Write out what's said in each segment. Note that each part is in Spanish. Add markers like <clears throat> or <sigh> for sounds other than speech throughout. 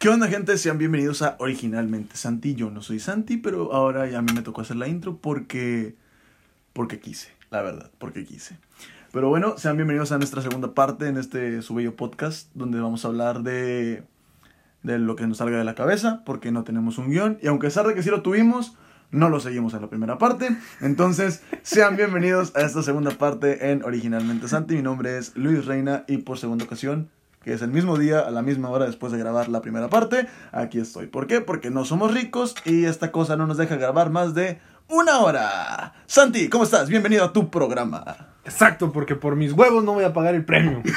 ¿Qué onda, gente? Sean bienvenidos a Originalmente Santi. Yo no soy Santi, pero ahora ya a mí me tocó hacer la intro porque. porque quise, la verdad, porque quise. Pero bueno, sean bienvenidos a nuestra segunda parte en este su bello podcast, donde vamos a hablar de. de lo que nos salga de la cabeza, porque no tenemos un guion. Y aunque a pesar de que sí lo tuvimos, no lo seguimos en la primera parte. Entonces, sean bienvenidos a esta segunda parte en Originalmente Santi. Mi nombre es Luis Reina y por segunda ocasión que es el mismo día, a la misma hora después de grabar la primera parte. Aquí estoy. ¿Por qué? Porque no somos ricos y esta cosa no nos deja grabar más de una hora. Santi, ¿cómo estás? Bienvenido a tu programa. Exacto, porque por mis huevos no voy a pagar el premio. <laughs>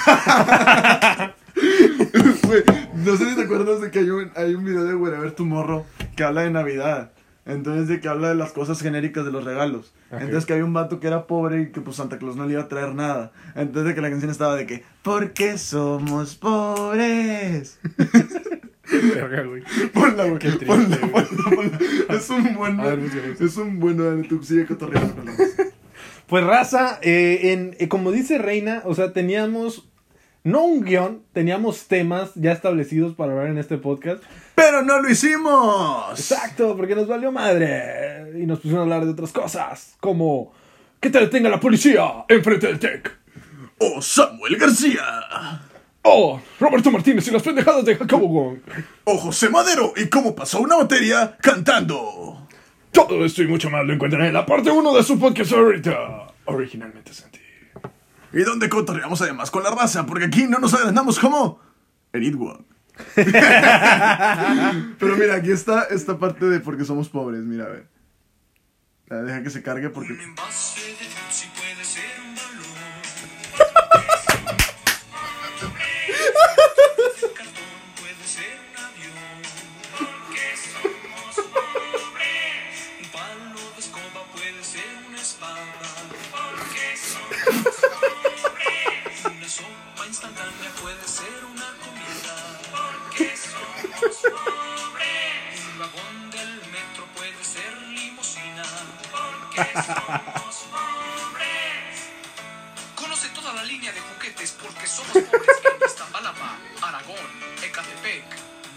No sé si te acuerdas de que hay un, hay un video de Wherever Tomorrow que habla de Navidad. Entonces, de que habla de las cosas genéricas de los regalos. Entonces, que había un vato que era pobre y que pues Santa Claus no le iba a traer nada. Entonces, de que la canción estaba de que, ¿por qué somos pobres? <laughs> Verga, güey. Ponla, güey. Qué triste, ponla, güey. ponla, ponla. Es un buen. <laughs> Ver, es un buen. dale, tú sigue cotorreando con la Pues raza, eh, en, eh, como dice Reina, o sea, teníamos no un guion, teníamos temas ya establecidos para hablar en este podcast. ¡Pero no lo hicimos! Exacto, porque nos valió madre. Y nos pusieron a hablar de otras cosas, como que te detenga la policía enfrente del TEC. ¡Oh, Samuel García! Oh, Roberto Martínez y las pendejadas de Jacobo Wong. ¡Oh, José Madero! ¿Y cómo pasó una materia cantando? Todo esto y mucho más lo encuentran en la parte 1 de su podcast ahorita. Originalmente Santi. Y donde cotorreamos además con la raza, porque aquí no nos agrandamos como en It One. <laughs> Pero mira, aquí está esta parte de porque somos pobres, mira, a ver. Deja que se cargue porque... Un envase de Pepsi puede ser un balón. Un somos pobres en Iztapalapa, Aragón, Ecatepec,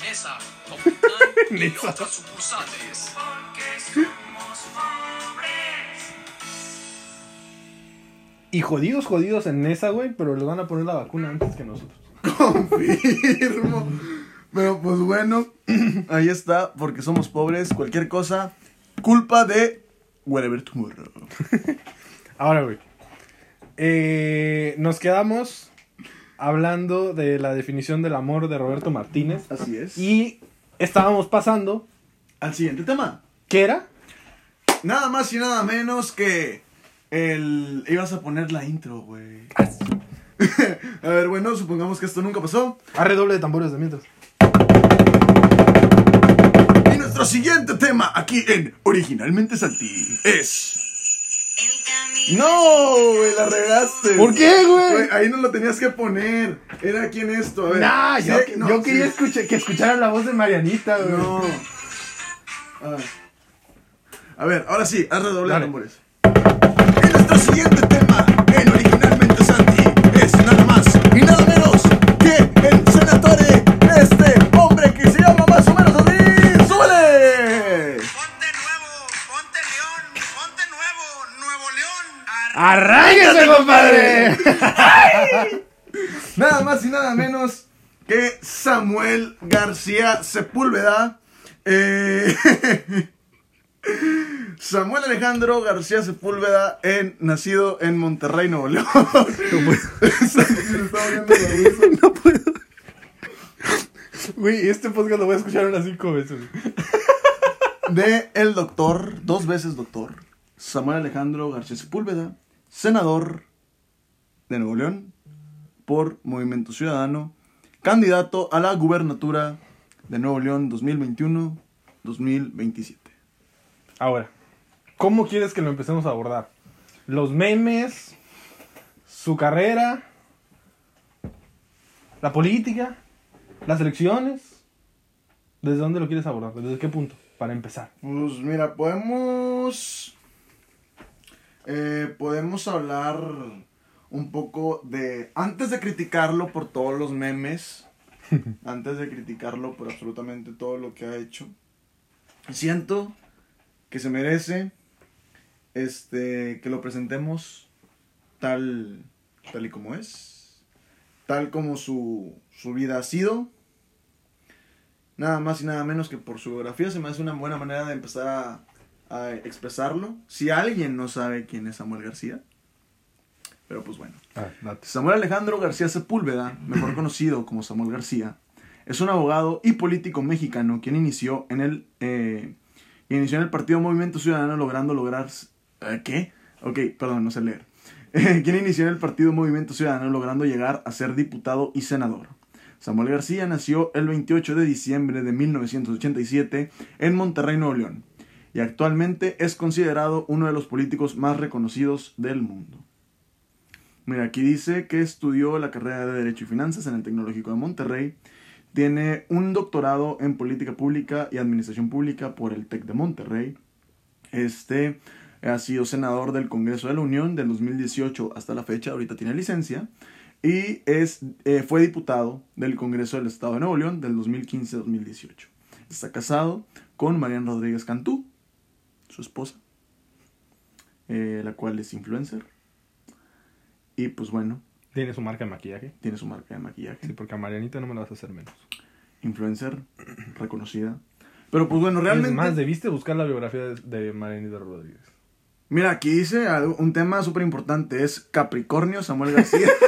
Nesa, Comitán <laughs> y Nesa. otras sucursales. Porque somos pobres. Y jodidos, jodidos en esa, güey, pero les van a poner la vacuna antes que nosotros. <laughs> Confirmo. Pero pues bueno, <clears throat> ahí está, porque somos pobres, cualquier cosa, culpa de Whatever Tomorrow. <laughs> Ahora, güey. eh, nos quedamos hablando de la definición del amor de Roberto Martínez. Así es. Y estábamos pasando. al siguiente tema. ¿Qué era? Nada más y nada menos que el... Ibas a poner la intro, güey. <laughs> a ver, bueno, supongamos que esto nunca pasó. A redoble de tambores de mientras. Y nuestro siguiente tema aquí en Originalmente Santi es... No, güey, la regaste. ¿Por qué, güey? Ahí no lo tenías que poner. Era aquí en esto, a ver. Nah, Sí, yo, aquí- no, yo quería sí. escuchar, que escucharan la voz de Marianita, güey. No. A ver. A ver, ahora sí, haz redoble de tambores. Y nuestro siguiente tema en Originalmente Santi es nada más y nada menos compadre! <laughs> Nada más y nada menos que Samuel García Sepúlveda. Eh, <laughs> Samuel Alejandro García Sepúlveda, en, nacido en Monterrey, Nuevo León. No puedo. Güey, este podcast lo voy a escuchar unas cinco veces. De el doctor, dos veces doctor, Samuel Alejandro García Sepúlveda, senador de Nuevo León por Movimiento Ciudadano, candidato a la gubernatura de Nuevo León 2021-2027. Ahora, ¿cómo quieres que lo empecemos a abordar? ¿Los memes? ¿Su carrera? ¿La política? ¿Las elecciones? ¿Desde dónde lo quieres abordar? ¿Desde qué punto? Para empezar. Pues mira, podemos. eh, podemos hablar un poco de. Antes de criticarlo por todos los memes <laughs> antes de criticarlo por absolutamente todo lo que ha hecho. Siento que se merece este que lo presentemos tal tal y como es, tal como su, su vida ha sido. Nada más y nada menos que por su biografía se me hace una buena manera de empezar a, a expresarlo. Si alguien no sabe quién es Samuel García, pero pues bueno. Ah. Samuel Alejandro García Sepúlveda, mejor <clears throat> conocido como Samuel García, es un abogado y político mexicano quien inició en el eh, inició en el Partido Movimiento Ciudadano logrando lograr ¿eh, ¿qué? Ok, perdón, no sé leer. <laughs> quien inició en el Partido Movimiento Ciudadano logrando llegar a ser diputado y senador. Samuel García nació el 28 de diciembre de 1987 en Monterrey, Nuevo León, y actualmente es considerado uno de los políticos más reconocidos del mundo. Mira, aquí dice que estudió la carrera de Derecho y Finanzas en el Tecnológico de Monterrey. Tiene un doctorado en Política Pública y Administración Pública por el TEC de Monterrey. Este ha sido senador del Congreso de la Unión del 2018 hasta la fecha, ahorita tiene licencia. Y es, eh, fue diputado del Congreso del Estado de Nuevo León del 2015 2018. Está casado con Mariana Rodríguez Cantú, su esposa, eh, la cual es influencer. Y pues bueno, Tiene su marca de maquillaje. tiene su marca de maquillaje. Sí, porque a Marianita no me la vas a hacer menos. Influencer <clears throat> reconocida. Pero pues bueno, Realmente. Es más, debiste buscar la biografía de, de Marianita Rodríguez. Mira, aquí dice algo- un tema súper importante. Es Capricornio Samuel García. <laughs>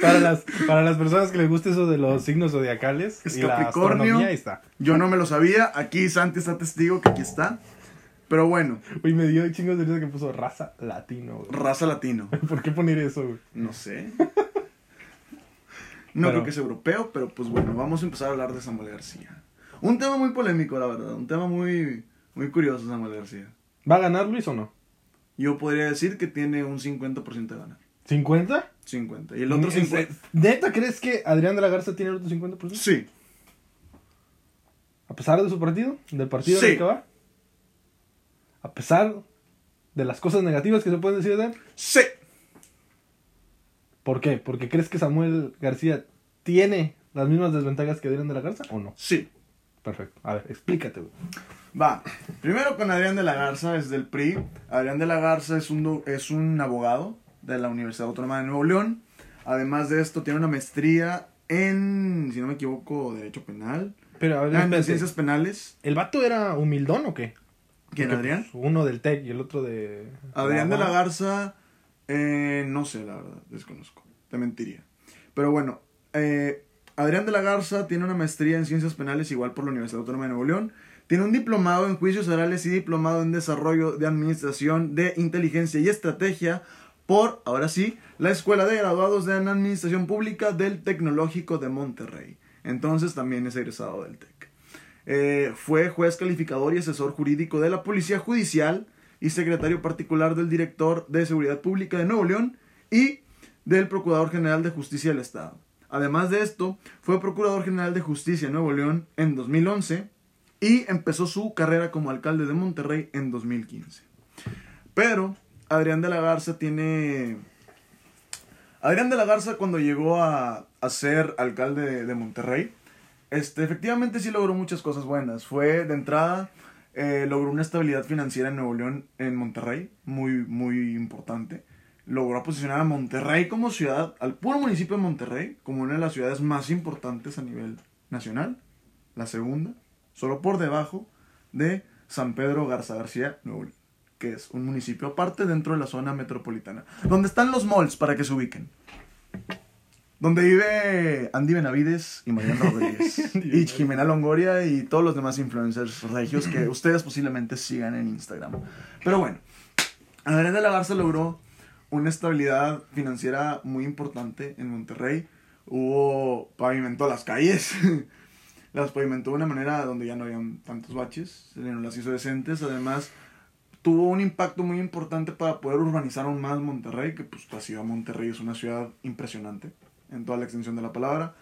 Para las, para las personas que les guste eso de los signos zodiacales Es y la Capricornio. astronomía, ahí está. Yo no me lo sabía. Aquí Santi está testigo que aquí está. Pero bueno, Uy, me dio chingos de risa que puso raza latino, güey. raza latino. <laughs> ¿Por qué poner eso, güey? No sé. <laughs> No Pero- creo que es europeo, pero pues bueno, vamos a empezar a hablar de Samuel García. Un tema muy polémico, la verdad. Un tema muy, muy curioso, Samuel García. ¿Va a ganar Luis o no? Yo podría decir que tiene un 50% de ganar. ¿50? 50. Y el otro ¿Es- 50. ¿Neta crees que Adrián de la Garza tiene el otro 50%? Sí. ¿A pesar de su partido? ¿Del partido Sí. en el que va? ¿A pesar de las cosas negativas que se pueden decir de él? Sí. ¿Por qué? ¿Porque crees que Samuel García tiene las mismas desventajas que Adrián de la Garza o no? Sí. Perfecto. A ver, explícate, güey. Va, primero con Adrián de la Garza, es del PRI. Adrián de la Garza es un, es un abogado de la Universidad Autónoma de Nuevo León. Además de esto, tiene una maestría en, si no me equivoco, Derecho Penal. Pero, a ver, Ah, en. Ciencias Penales. ¿El vato era humildón o qué? ¿Quién, Porque, Adrián? pues, uno del TEC y el otro de... Adrián de la Garza. Garza, eh, no sé, la verdad, desconozco. Te mentiría. Pero bueno, eh, Adrián de la Garza tiene una maestría en Ciencias Penales, igual por la Universidad Autónoma de Nuevo León. Tiene un diplomado en Juicios Orales y diplomado en Desarrollo de Administración de Inteligencia y Estrategia por, ahora sí, la Escuela de Graduados de Administración Pública del Tecnológico de Monterrey. Entonces también es egresado del TEC. Eh, fue juez calificador y asesor jurídico de la Policía Judicial y secretario particular del director de Seguridad Pública de Nuevo León y del Procurador General de Justicia del Estado. Además de esto, fue Procurador General de Justicia de Nuevo León en 2011 y empezó su carrera como alcalde de Monterrey en 2015. Pero Adrián de la Garza tiene... Adrián de la Garza cuando llegó a, a ser alcalde de, de Monterrey, este, efectivamente sí logró muchas cosas buenas. Fue de entrada, eh, logró una estabilidad financiera en Nuevo León, en Monterrey, muy, muy importante. Logró posicionar a Monterrey como ciudad, al puro municipio de Monterrey, como una de las ciudades más importantes a nivel nacional. La segunda, solo por debajo de San Pedro Garza García, Nuevo León, que es un municipio aparte dentro de la zona metropolitana. Donde están los malls, para que se ubiquen. Donde vive Andy Benavides y Mariana <laughs> Rodríguez. y Jimena Longoria y todos los demás influencers regios que ustedes posiblemente sigan en Instagram. Pero bueno, Adrián de la Garza logró una estabilidad financiera muy importante en Monterrey. Hubo, pavimentó las calles. <laughs> las pavimentó de una manera donde ya no habían tantos baches. Las hizo decentes. Además, tuvo un impacto muy importante para poder urbanizar aún más Monterrey, que pues la ciudad de Monterrey es una ciudad impresionante en toda la extensión de la palabra.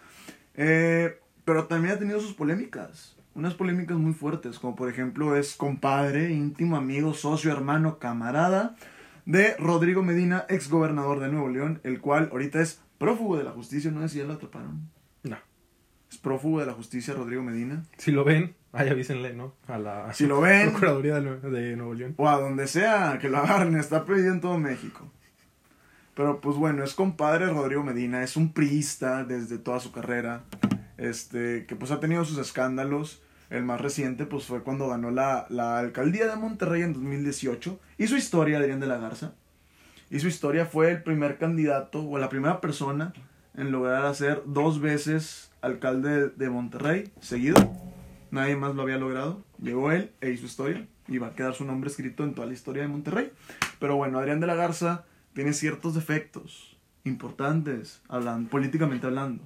Eh, pero también ha tenido sus polémicas, unas polémicas muy fuertes, como por ejemplo es compadre, íntimo amigo, socio, hermano, camarada de Rodrigo Medina, ex gobernador de Nuevo León, el cual ahorita es prófugo de la justicia, no sé si ya lo atraparon. No. es prófugo de la justicia Rodrigo Medina. Si lo ven, ahí avísenle, ¿no? A la Si lo ven, Procuraduría de, Nue- de Nuevo León. o a donde sea que lo agarren, está perdido en todo México. Pero pues bueno, es compadre Rodrigo Medina, es un priista desde toda su carrera, este, que pues ha tenido sus escándalos. El más reciente pues fue cuando ganó la, la alcaldía de Monterrey en 2018. Y su historia, Adrián de la Garza. Y su historia fue el primer candidato o la primera persona en lograr hacer dos veces alcalde de Monterrey seguido. Nadie más lo había logrado. Llegó él e hizo historia. Y va a quedar su nombre escrito en toda la historia de Monterrey. Pero bueno, Adrián de la Garza tiene ciertos defectos importantes, hablando, políticamente hablando.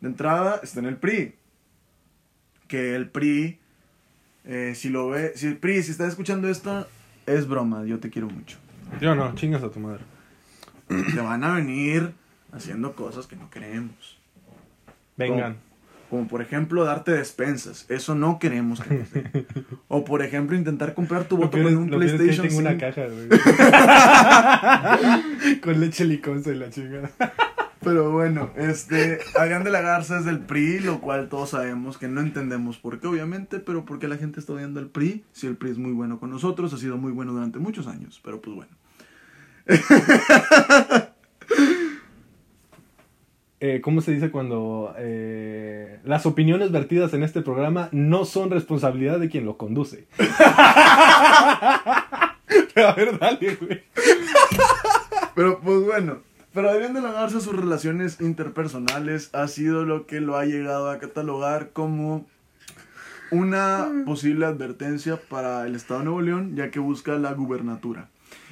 De entrada está en el PRI. Que el PRI, eh, si lo ve, si el PRI, si está escuchando esto, es broma, yo te quiero mucho. Yo no, chingas a tu madre. Te van a venir haciendo cosas que no queremos. Vengan. Como por ejemplo darte despensas. Eso no queremos que nos <laughs> den. O por ejemplo intentar comprar tu voto con un lo PlayStation tengo una 5. caja, güey. <laughs> Con leche liconza y la chingada. Pero bueno, este, Adrián de la Garza es del PRI, lo cual todos sabemos que no entendemos por qué, obviamente, pero porque la gente está odiando al PRI. Si el PRI es muy bueno con nosotros, ha sido muy bueno durante muchos años, pero pues bueno. <laughs> Eh, ¿Cómo se dice cuando eh, las opiniones vertidas en este programa no son responsabilidad de quien lo conduce? <laughs> A ver, dale, güey. Pero pues bueno, pero Adrián de la Garza, sus relaciones interpersonales ha sido lo que lo ha llegado a catalogar como una posible advertencia para el Estado de Nuevo León, ya que busca la gubernatura.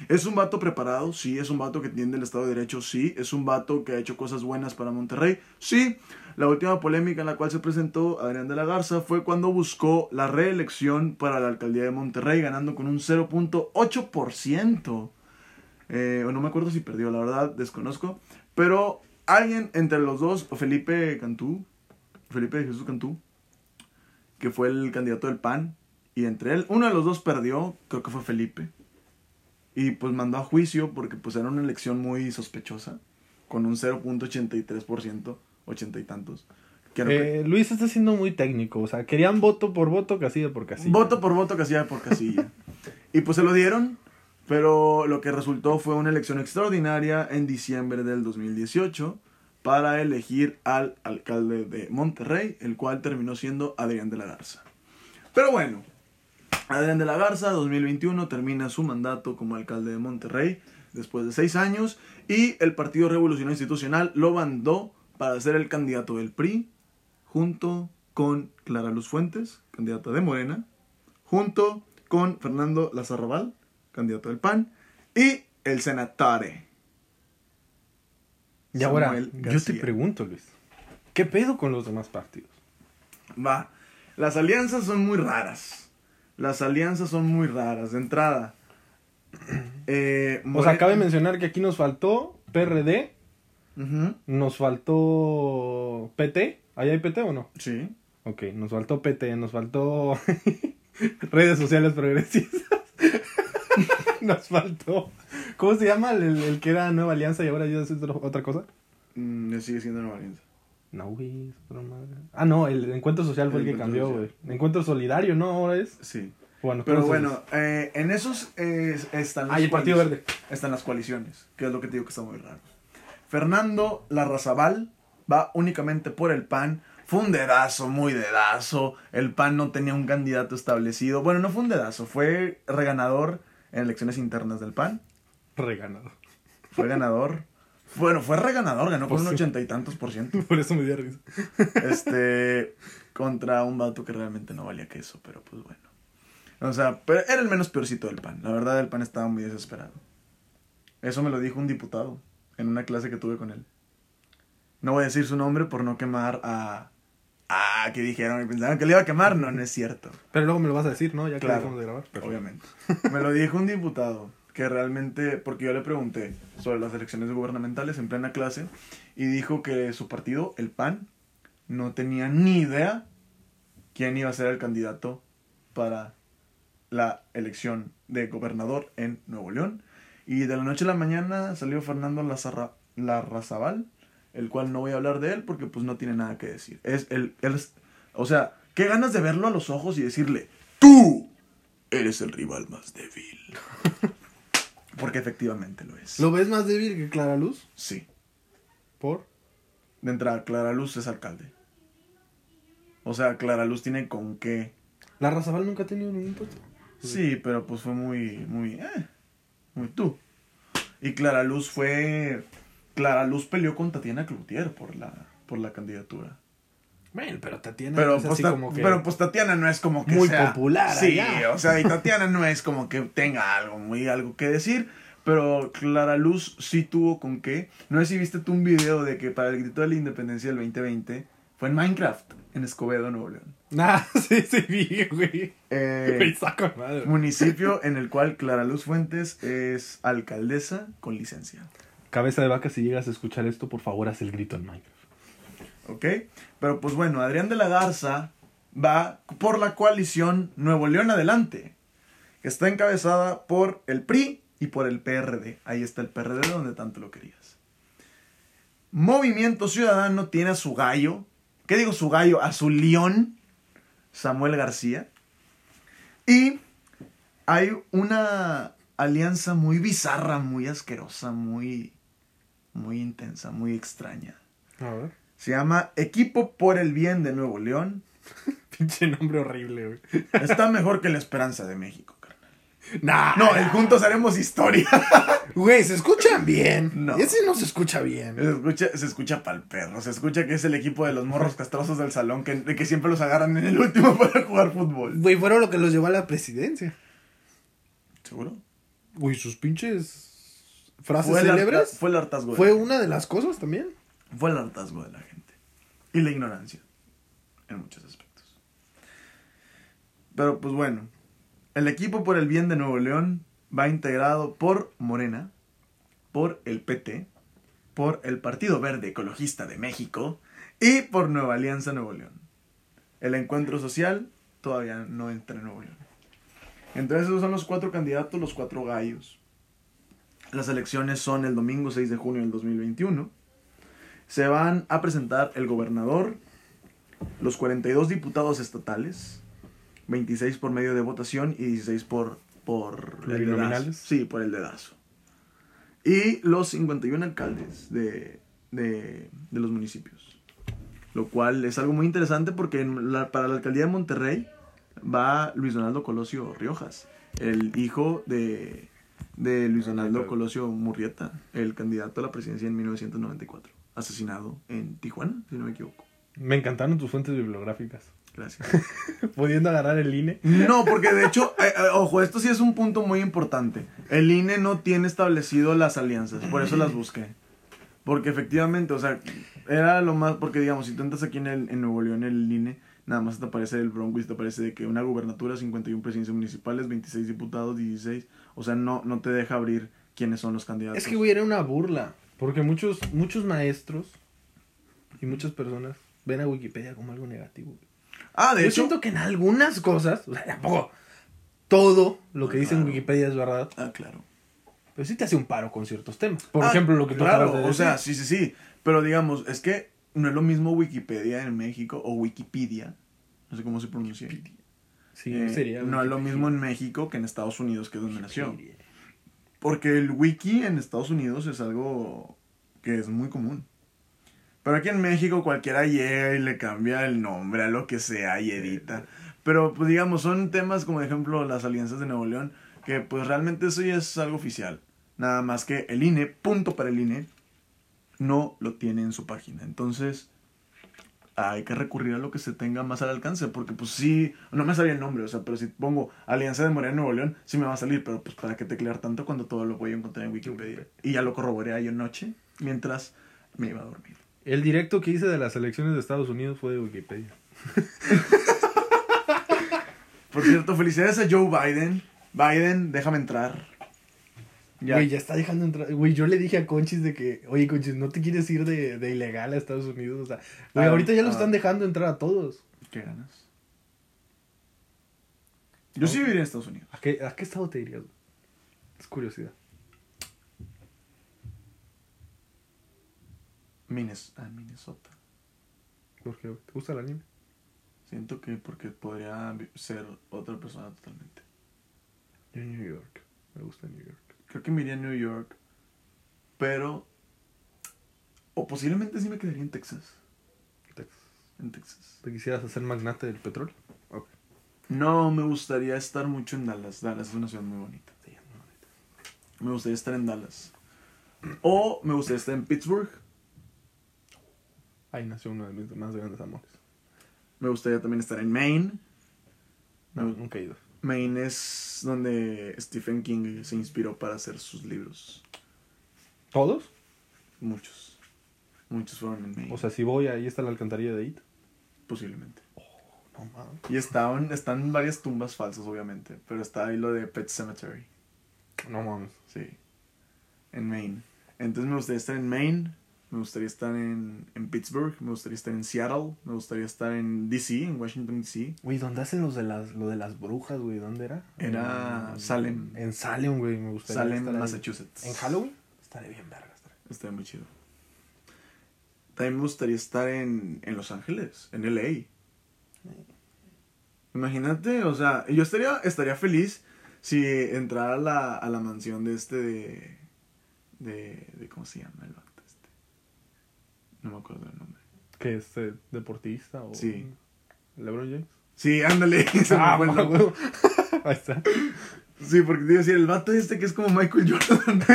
Es un vato preparado, sí, es un vato que entiende el Estado de Derecho, sí, es un vato que ha hecho cosas buenas para Monterrey, sí. La última polémica en la cual se presentó Adrián de la Garza fue cuando buscó la reelección para la alcaldía de Monterrey, ganando con un 0.8%. Eh, no me acuerdo si perdió, la verdad, desconozco. Pero alguien entre los dos, o Felipe Cantú, Felipe de Jesús Cantú, que fue el candidato del PAN, y entre él, uno de los dos perdió, creo que fue Felipe. Y pues mandó a juicio porque pues era una elección muy sospechosa, con un 0.83%, ochenta y tantos. Creo que- Eh, Luis está siendo muy técnico. O sea, querían voto por voto, casilla por casilla. Voto por voto, casilla por casilla. y pues se lo dieron, pero lo que resultó fue una elección extraordinaria en diciembre del 2018 para elegir al alcalde de Monterrey, el cual terminó siendo Adrián de la Garza. Pero bueno, Adrián de la Garza, 2021, termina su mandato como alcalde de Monterrey después de seis años y el Partido Revolucionario Institucional lo mandó para ser el candidato del PRI junto con Clara Luz Fuentes, candidata de Morena, junto con Fernando Lazarrabal, candidato del PAN, y el senatore. Y ahora, yo te pregunto, Luis. ¿Qué pedo con los demás partidos? Va. Las alianzas son muy raras. Las alianzas son muy raras. De entrada. <clears throat> eh, O sea, cabe mencionar que aquí nos faltó PRD, nos faltó PT. ¿Ahí hay PT o no? Sí. Ok, nos faltó PT, nos faltó <laughs> redes sociales progresistas. <laughs> nos faltó. ¿Cómo se llama el, el que era Nueva Alianza y ahora ya es otra cosa? Mm, sigue siendo Nueva Alianza. No, güey, es otra madre. Ah, no, el encuentro social fue el, El que cambió, güey. Encuentro solidario, ¿no? Ahora es. Sí. Bueno, Pero bueno, eh, en esos eh, están Ah, y el Partido Verde. Están las coaliciones, que es lo que te digo que está muy raro. Fernando Larrazabal va únicamente por el PAN. Fue un dedazo, muy dedazo. El PAN no tenía un candidato establecido. Bueno, no fue un dedazo, fue reganador en elecciones internas del PAN. Reganado. Fue ganador. Bueno, fue reganador, ganó por Pues un sí. ochenta y tantos por ciento. <laughs> Por eso me dio risa. Este, contra un vato que realmente no valía queso, pero pues bueno. O sea, pero era el menos peorcito del pan. La verdad, el pan estaba muy desesperado. Eso me lo dijo un diputado en una clase que tuve con él. No voy a decir su nombre por no quemar a. Ah, que dijeron y pensaban que le iba a quemar. No, no es cierto. Pero luego me lo vas a decir, ¿no? Ya que Claro. dejamos de grabar. Pero- Obviamente. Me lo dijo un diputado que realmente, porque yo le pregunté sobre las elecciones gubernamentales en plena clase y dijo que su partido, el PAN, no tenía ni idea quién iba a ser el candidato para la elección de gobernador en Nuevo León. Y de la noche a la mañana salió Fernando Lazarra- Larrazabal el cual no voy a hablar de él porque pues no tiene nada que decir. Es el, él o sea, qué ganas de verlo a los ojos y decirle, tú eres el rival más débil. Porque efectivamente lo es. ¿Lo ves más débil que Clara Luz? Sí. ¿Por? De entrada, Clara Luz es alcalde. O sea, Clara Luz tiene con qué. ¿La Razabal nunca ha tenido ningún puesto? Sí, pero pues fue muy, muy, eh, muy tú. Y Clara Luz fue, Clara Luz peleó con Tatiana Cloutier por la, por la candidatura. Bueno, pero Tatiana Pero, es pues, así Ta- como que... pero pues Tatiana no es como que Muy sea- popular Sí, allá. o sea, y Tatiana no es como que tenga algo, muy algo que decir. Pero Clara Luz sí tuvo con qué. No sé si viste tú un video de que para el grito de la independencia del 2020 fue en Minecraft, en Escobedo, Nuevo León. Ah, <laughs> sí, sí, vi, güey. Eh, saco madre. municipio en el cual Clara Luz Fuentes es alcaldesa con licencia. Cabeza de vaca, si llegas a escuchar esto, por favor, haz el grito en Minecraft. ¿Ok? Pero pues bueno, Adrián de la Garza va por la coalición Nuevo León Adelante, que está encabezada por el PRI y por el PRD. Ahí está el PRD donde tanto lo querías. Movimiento Ciudadano tiene a su gallo, ¿qué digo su gallo? A su león, Samuel García. Y hay una alianza muy bizarra, muy asquerosa, muy, muy intensa, muy extraña. A ver. Se llama Equipo por el Bien de Nuevo León. <laughs> Pinche nombre horrible, güey. Está mejor que la Esperanza de México, carnal. Nah. No, el Juntos Haremos Historia. <laughs> Güey, se escuchan bien. No. Ese no se escucha bien. Se escucha, se escucha pa'l perro. Se escucha que es el equipo de los morros castrosos del salón que, que siempre los agarran en el último <laughs> para jugar fútbol. Güey, fueron lo que los llevó a la presidencia. ¿Seguro? Güey, sus pinches frases Fue célebres. fue el hartazgo. Fue una de las cosas también. Fue el hartazgo de la gente. Y la ignorancia. En muchos aspectos. Pero pues bueno. El equipo por el bien de Nuevo León va integrado por Morena, por el PT, por el Partido Verde Ecologista de México y por Nueva Alianza Nuevo León. El encuentro social todavía no entra en Nuevo León. Entonces esos son los cuatro candidatos, los cuatro gallos. Las elecciones son el domingo 6 de junio del 2021. Se van a presentar el gobernador, los 42 diputados estatales, 26 por medio de votación y 16 por, por el dedazo. Sí, por el dedazo. Y los 51 alcaldes de, de, de los municipios. Lo cual es algo muy interesante porque en la- para la alcaldía de Monterrey va Luis Donaldo Colosio Riojas, el hijo de, de Luis Donaldo Colosio Murrieta, el candidato a la presidencia en 1994, asesinado en Tijuana, si no me equivoco. Me encantaron tus fuentes bibliográficas. Gracias. <laughs> Pudiendo agarrar el INE. No, porque de hecho, eh, eh, ojo, esto sí es un punto muy importante. El INE no tiene establecido las alianzas, por eso las busqué. Porque efectivamente, o sea, era lo más, porque digamos, si tú entras aquí en, el, en Nuevo León, el INE, nada más te aparece el Bronco y te aparece de que una gubernatura, 51 presidencias municipales, 26 diputados, 16, o sea, no, no te deja abrir quiénes son los candidatos. Es que, güey, era una burla. Porque muchos, muchos maestros y muchas personas ven a Wikipedia como algo negativo. ah, de Yo hecho, siento que en algunas cosas, o sea, tampoco todo lo que dice en Claro. Wikipedia es verdad, ah, claro. pero sí te hace un paro con ciertos temas. Por Ah, ejemplo, lo que tú claro, de o sea, sí, sí, sí. Pero digamos, es que no es lo mismo Wikipedia en México o Wikipedia, no sé cómo se pronuncia. sí, Eh, sería no es lo Wikipedia. mismo en México que en Estados Unidos, que es donde nació. Porque el wiki en Estados Unidos es algo que es muy común. Pero aquí en México cualquiera llega y le cambia el nombre a lo que sea y edita. Pero pues digamos, son temas como ejemplo las alianzas de Nuevo León, que pues realmente eso ya es algo oficial. Nada más que el INE, punto para el INE, no lo tiene en su página. Entonces, hay que recurrir a lo que se tenga más al alcance, porque pues sí, no me sabía el nombre, o sea, pero si pongo Alianza de Morena Nuevo León, sí me va a salir, pero pues para qué teclear tanto cuando todo lo voy a encontrar en Wikipedia. Y ya lo corroboré ayer noche, mientras me iba a dormir. El directo que hice de las elecciones de Estados Unidos fue de Wikipedia. <laughs> Por cierto, felicidades a Joe Biden. Biden, déjame entrar. Ya. Güey, ya está dejando entrar. Güey, yo le dije a Conchis de que, oye, Conchis, ¿no te quieres ir de, de ilegal a Estados Unidos? O sea, güey, Ah, ahorita ya lo ah. están dejando entrar a todos. ¿Qué ganas? Yo sí viviría en Estados Unidos. ¿A qué, a qué estado te irías? Es curiosidad. Minnes- ah, Minnesota. ¿Por qué? ¿Te gusta el anime? Siento que porque podría ser otra persona totalmente. Yo New York. Me gusta New York. Creo que me iría a New York. Pero. O posiblemente sí me quedaría en Texas. Texas. En Texas. ¿Te quisieras hacer magnate del petróleo? Ok. No, me gustaría estar mucho en Dallas. Dallas es una ciudad muy bonita. Sí, Me gustaría estar en Dallas. O me gustaría estar en Pittsburgh. Ahí nació uno de mis más grandes amores. Me gustaría también estar en Maine. No, Me- nunca he ido. Maine es donde Stephen King se inspiró para hacer sus libros. ¿Todos? Muchos. Muchos fueron en Maine. O sea, si voy, ahí está la alcantarilla de It. posiblemente. No mames. Y estaban, están varias tumbas falsas, obviamente. Pero está ahí lo de Pet Cemetery. No mames. Sí. En Maine. Entonces me gustaría estar en Maine. Me gustaría estar en, en Pittsburgh. Me gustaría estar en Seattle. Me gustaría estar en DC, en Washington, D.C. Güey, ¿dónde hacen los de las, lo de las brujas, güey? ¿Dónde era? Era En- Salem. En Salem, güey, me gustaría Salem, estar ahí. Massachusetts. ¿En Halloween? Estaré bien verga. estaré. Está muy chido. También me gustaría estar en, en Los Ángeles, en LA. Imagínate, o sea, yo estaría, estaría feliz si entrara a la, a la mansión de este de, de, de- ¿Cómo se llama el? No me acuerdo el nombre. ¿Qué es eh, deportista o Sí. LeBron James? Sí, ándale. <laughs> Ah, huevo. <laughs> Ahí está. Sí, porque te iba a decir, el vato este que es como Michael Jordan. <laughs>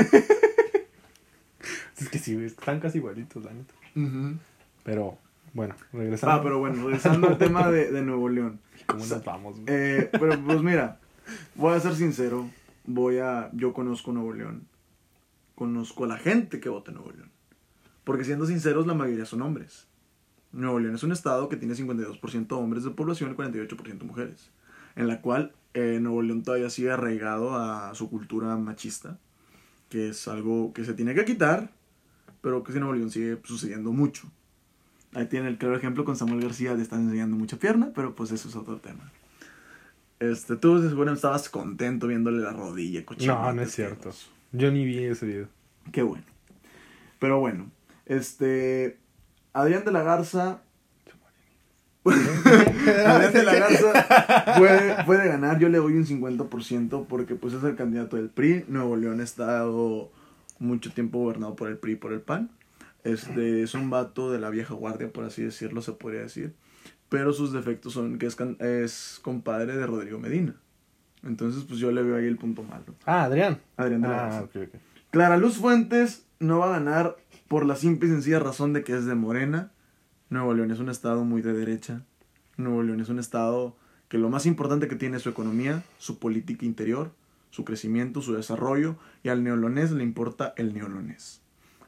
Es que sí, están casi igualitos, la neta. Pero, bueno, regresando. Ah, pero bueno, regresando al tema de, de Nuevo León. ¿Cómo nos vamos? Eh, pero pues mira, voy a ser sincero, voy a, yo conozco Nuevo León, conozco a la gente que vota en Nuevo León, porque siendo sinceros la mayoría son hombres. Nuevo León es un estado que tiene 52% hombres de población y 48% mujeres, en la cual eh, Nuevo León todavía sigue arraigado a su cultura machista, que es algo que se tiene que quitar, pero que en Nuevo León sigue sucediendo mucho. Ahí tiene el claro ejemplo con Samuel García, le están enseñando mucha pierna, pero pues eso es otro tema. Este, tú de seguro estabas contento viéndole la rodilla, cochino. No, no es cierto. Yo ni vi ese video. Qué bueno. Pero bueno, este. Adrián de la Garza. <laughs> Adrián de la Garza <laughs> puede, puede ganar. Yo le doy un 50% porque pues es el candidato del PRI. Nuevo León ha estado mucho tiempo gobernado por el PRI y por el PAN. Este es un vato de la vieja guardia, por así decirlo, se podría decir. Pero sus defectos son que es, compadre de Rodrigo Medina. Entonces, pues yo le veo ahí el punto malo. Ah, Adrián. Adrián de la Ah, Garza. Clara Luz Fuentes no va a ganar por la simple y sencilla razón de que es de Morena. Nuevo León es un estado muy de derecha. Nuevo León es un estado que lo más importante que tiene es su economía, su política interior, su crecimiento, su desarrollo. Y al neolonés le importa el neolonés.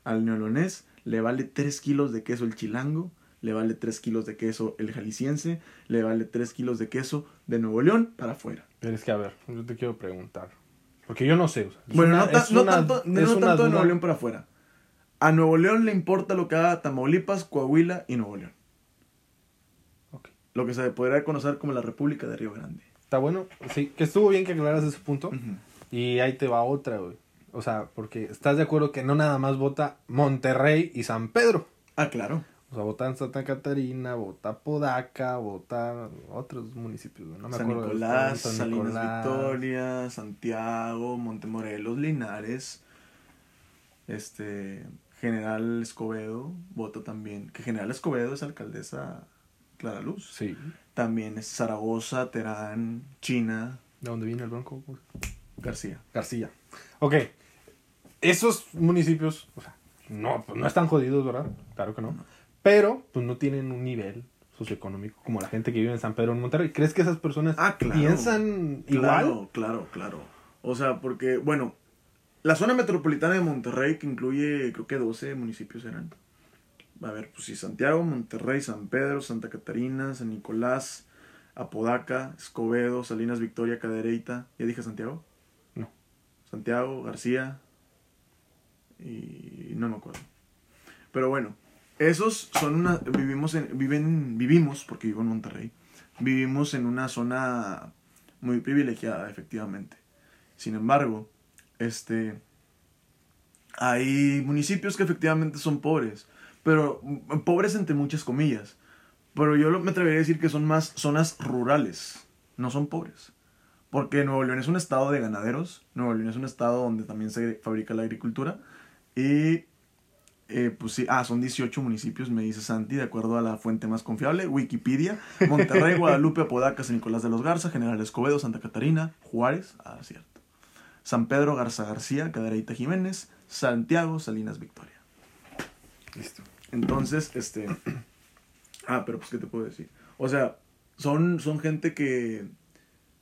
Al neolonés le vale 3 kilos de queso el chilango, le vale 3 kilos de queso el jalisciense, le vale 3 kilos de queso de Nuevo León para afuera. Pero es que, a ver, yo te quiero preguntar. Porque yo no sé. o sea, es Bueno, una- no, ta- no una- tanto, no de Nuevo León para afuera. A Nuevo León le importa lo que haga Tamaulipas, Coahuila y Nuevo León. Lo que se podría conocer como la República de Río Grande. Está bueno. Sí, que estuvo bien que aclaras ese punto. Y ahí te va otra, güey. O sea, porque estás de acuerdo que no nada más vota Monterrey y San Pedro. Ah, claro. O sea, vota en Santa Catarina, vota Podaca, vota otros municipios. No me San acuerdo. Nicolás, San Salinas Nicolás. Victoria, Santiago, Montemorelos, Linares, este General Escobedo, vota también, que General Escobedo es alcaldesa Clara Luz. Sí. También es Zaragoza, Terán, China, ¿De dónde viene el bronco? García. García. Ok. Esos municipios, o sea, no, pues no están jodidos, ¿verdad? Claro que no. Pero, pues no tienen un nivel socioeconómico como la gente que vive en San Pedro en Monterrey. ¿Crees que esas personas Ah, claro. piensan igual? Claro, claro, claro. O sea, porque, bueno, la zona metropolitana de Monterrey, que incluye, creo que 12 municipios eran. A ver, pues sí, Santiago, Monterrey, San Pedro, Santa Catarina, San Nicolás, Apodaca, Escobedo, Salinas Victoria, Cadereyta. ¿Ya dije Santiago? No. Santiago, García. Y no me acuerdo. Pero bueno, esos son una. Vivimos en. Viven, vivimos, porque vivo en Monterrey. Vivimos en una zona muy privilegiada, efectivamente. Sin embargo, este. Hay municipios que efectivamente son pobres. pero mm, pobres entre muchas comillas. Pero yo me atrevería a decir que son más zonas rurales, no son pobres. Porque Nuevo León es un estado de ganaderos, Nuevo León es un estado donde también se fabrica la agricultura. Y eh, pues sí, ah, son 18 municipios, me dice Santi, de acuerdo a la fuente más confiable, Wikipedia, Monterrey, <laughs> Guadalupe, Apodaca, San Nicolás de los Garza, General Escobedo, Santa Catarina, Juárez, ah, cierto. San Pedro, Garza García, Cadereyta Jiménez, Santiago, Salinas Victoria. Listo. Entonces, este. <clears throat> Ah, pero pues, ¿qué te puedo decir? O sea, son, son gente que.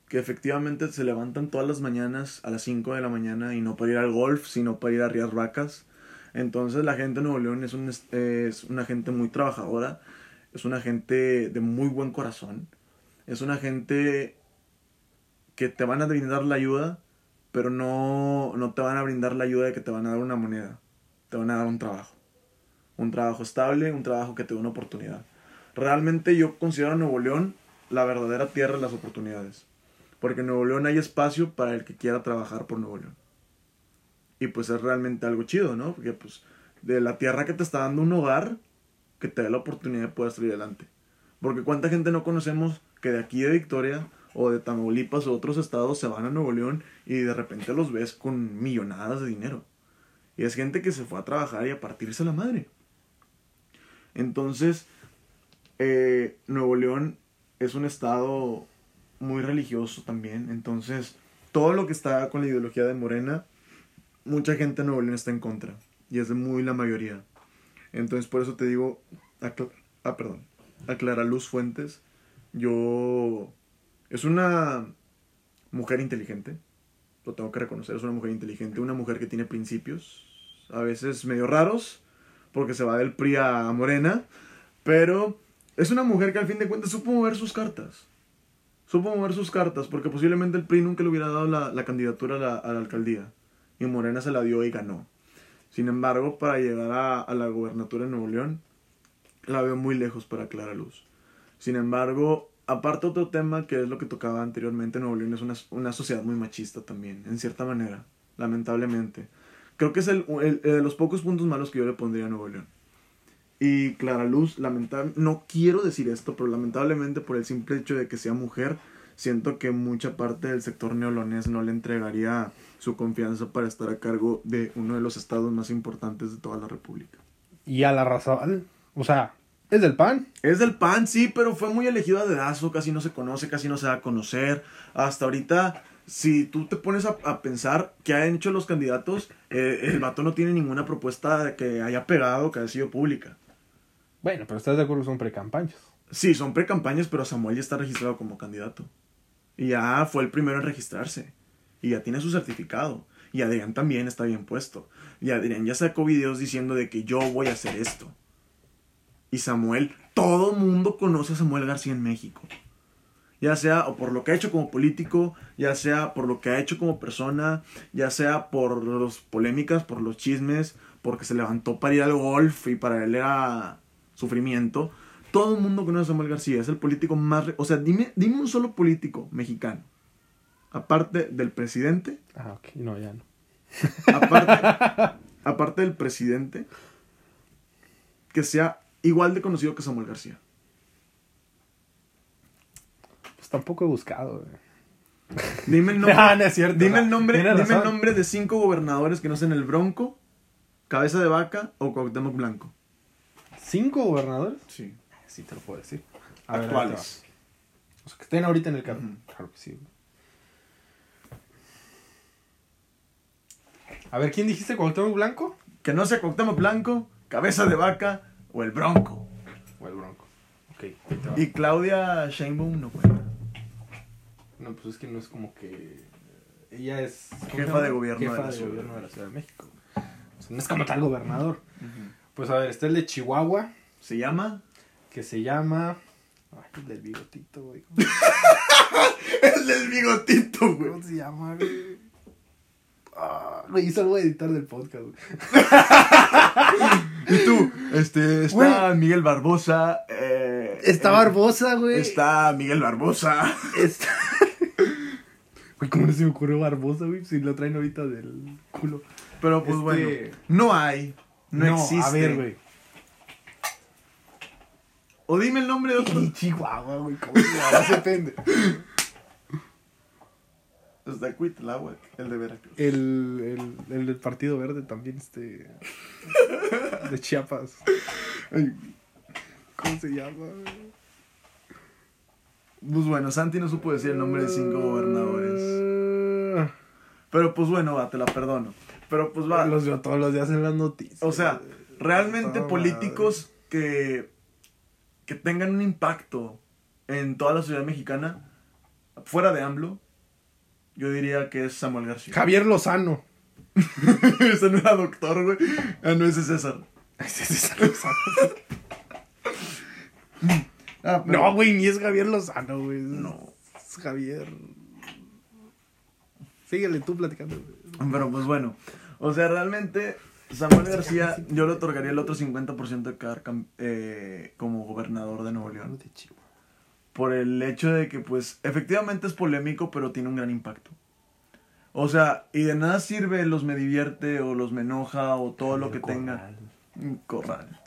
que efectivamente se levantan todas las mañanas a las 5 de la mañana y no para ir al golf, sino para ir a riar vacas. Entonces, la gente de Nuevo León es, un, es una gente muy trabajadora, es una gente de muy buen corazón, es una gente que te van a brindar la ayuda, pero no, no te van a brindar la ayuda de que te van a dar una moneda, te van a dar un trabajo un trabajo estable, un trabajo que te dé una oportunidad. Realmente yo considero a Nuevo León la verdadera tierra de las oportunidades. Porque en Nuevo León hay espacio para el que quiera trabajar por Nuevo León. Y pues es realmente algo chido, ¿no? Porque pues de la tierra que te está dando un hogar, que te dé la oportunidad de poder salir adelante. Porque cuánta gente no conocemos que de aquí de Victoria o de Tamaulipas o otros estados se van a Nuevo León y de repente los ves con millonadas de dinero. Y es gente que se fue a trabajar y a partirse la madre. Entonces, eh, Nuevo León es un estado muy religioso también. Entonces, todo lo que está con la ideología de Morena, mucha gente en Nuevo León está en contra. Y es de muy la mayoría. Entonces, por eso te digo, ah, perdón, a Luz Fuentes, yo... Es una mujer inteligente, lo tengo que reconocer, es una mujer inteligente, una mujer que tiene principios, a veces medio raros, porque se va del PRI a Morena, pero es una mujer que al fin de cuentas supo mover sus cartas. Supo mover sus cartas, porque posiblemente el PRI nunca le hubiera dado la, la candidatura a la, alcaldía, y Morena se la dio y ganó. Sin embargo, para llegar a, a la gobernatura de Nuevo León, la veo muy lejos para Clara Luz. Sin embargo, aparte otro tema que es lo que tocaba anteriormente, Nuevo León es una, una sociedad muy machista también, en cierta manera, lamentablemente. Creo que es el, el- de los pocos puntos malos que yo le pondría a Nuevo León. Y Clara Luz, lamentable, no quiero decir esto, pero lamentablemente por el simple hecho de que sea mujer, siento que mucha parte del sector neolonés no le entregaría su confianza para estar a cargo de uno de los estados más importantes de toda la República. Y a la raza, o sea, es del PAN. Es del PAN, sí, pero fue muy elegida a dedazo, casi no se conoce, casi no se da a conocer. Hasta ahorita, si tú te pones a, a pensar qué han hecho los candidatos, eh, el vato no tiene ninguna propuesta que haya pegado, que haya sido pública. Bueno, pero estás de acuerdo son precampañas. Sí, son precampañas, pero Samuel ya está registrado como candidato. Y ya fue el primero en registrarse. Y ya tiene su certificado. Y Adrián también está bien puesto. Y Adrián ya sacó videos diciendo de que yo voy a hacer esto. Y Samuel, todo mundo conoce a Samuel García en México. Ya sea o por lo que ha hecho como político, ya sea por lo que ha hecho como persona, ya sea por las polémicas, por los chismes, porque se levantó para ir al golf y para él era sufrimiento. Todo el mundo conoce a Samuel García, es el político más... O sea, dime, dime un solo político mexicano, aparte del presidente, Ah, ok, no, ya no. aparte, <laughs> aparte del presidente, que sea igual de conocido que Samuel García. Pues tampoco he buscado, güey. Dime el <laughs> nombre, Ah, no es cierto, dime no. el nombre, dime el nombre de cinco gobernadores que no sean el Bronco, Cabeza de Vaca o Cuauhtémoc Blanco. ¿Cinco gobernadores? Sí. Sí, te lo puedo decir. A Actuales. O sea, que estén ahorita en el. Claro que sí, güey. A ver, ¿quién dijiste Cuauhtémoc Blanco? Que no sea Cuauhtémoc Blanco, Cabeza de Vaca o el Bronco. O el Bronco. Ok, ahí te va. Y Claudia Sheinbaum no cuenta. No, pues es que no es como que... Ella es... ¿cómo se Jefa de gobierno Jefa de la de ciudad. gobierno de la Ciudad de México. O sea, no es como tal gobernador. Pues a ver, está el de Chihuahua, Se llama. que se llama... Ay, el del bigotito, güey. <laughs> El del bigotito, güey. ¿Cómo se llama, güey? Ah, güey, hizo algo de editar del podcast, güey. <laughs> Y tú, este, está Miguel Barbosa. eh, Está eh, Barbosa, güey. Está Miguel Barbosa. Está... <laughs> Güey, ¿cómo no se me ocurrió Barbosa, güey? Si lo traen ahorita del culo. Pero pues Este- bueno, no hay, no, existe. A ver, güey. O dime el nombre de otro. Y Chihuahua, güey. ¿Cómo se pendejo? <laughs> Está Cuitláhuac, el de Veracruz. El, el, el del Partido Verde también, este. <laughs> De Chiapas. ¿Cómo se llama? Pues bueno, Santi no supo decir el nombre de cinco gobernadores. Pero pues bueno, va, te la perdono. Pero pues va. Los veo todos los días en las noticias. O sea, realmente políticos que, que tengan un impacto en toda la sociedad mexicana, fuera de AMLO, yo diría que es Samuel García. Javier Lozano. <laughs> ese no era doctor, güey. Ah, no, ese es César. <laughs> Ah, pero- <laughs> No, güey, ni es Javier Lozano, güey. No. Es Javier. Síguele tú platicando. güey. Pero pues bueno, o sea, realmente Samuel García yo le otorgaría el otro 50% de quedar eh, como gobernador de Nuevo León. Por el hecho de que pues efectivamente es polémico, pero tiene un gran impacto. O sea, y de nada sirve los me divierte o los me enoja o todo lo que tenga. Un Corral.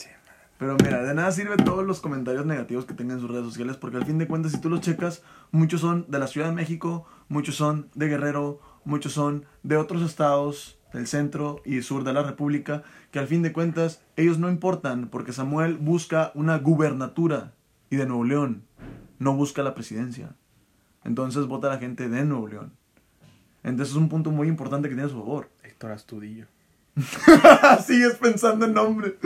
Pero mira, de nada sirve todos los comentarios negativos que tengan en sus redes sociales, porque al fin de cuentas, si tú los checas, muchos son de la Ciudad de México, muchos son de Guerrero, muchos son de otros estados del centro y sur de la República, que al fin de cuentas ellos no importan, porque Samuel busca una gubernatura y de Nuevo León, no busca la presidencia. Entonces vota la gente de Nuevo León. Entonces es un punto muy importante que tiene a su favor. Héctor Astudillo. <laughs> Sigues pensando en nombre.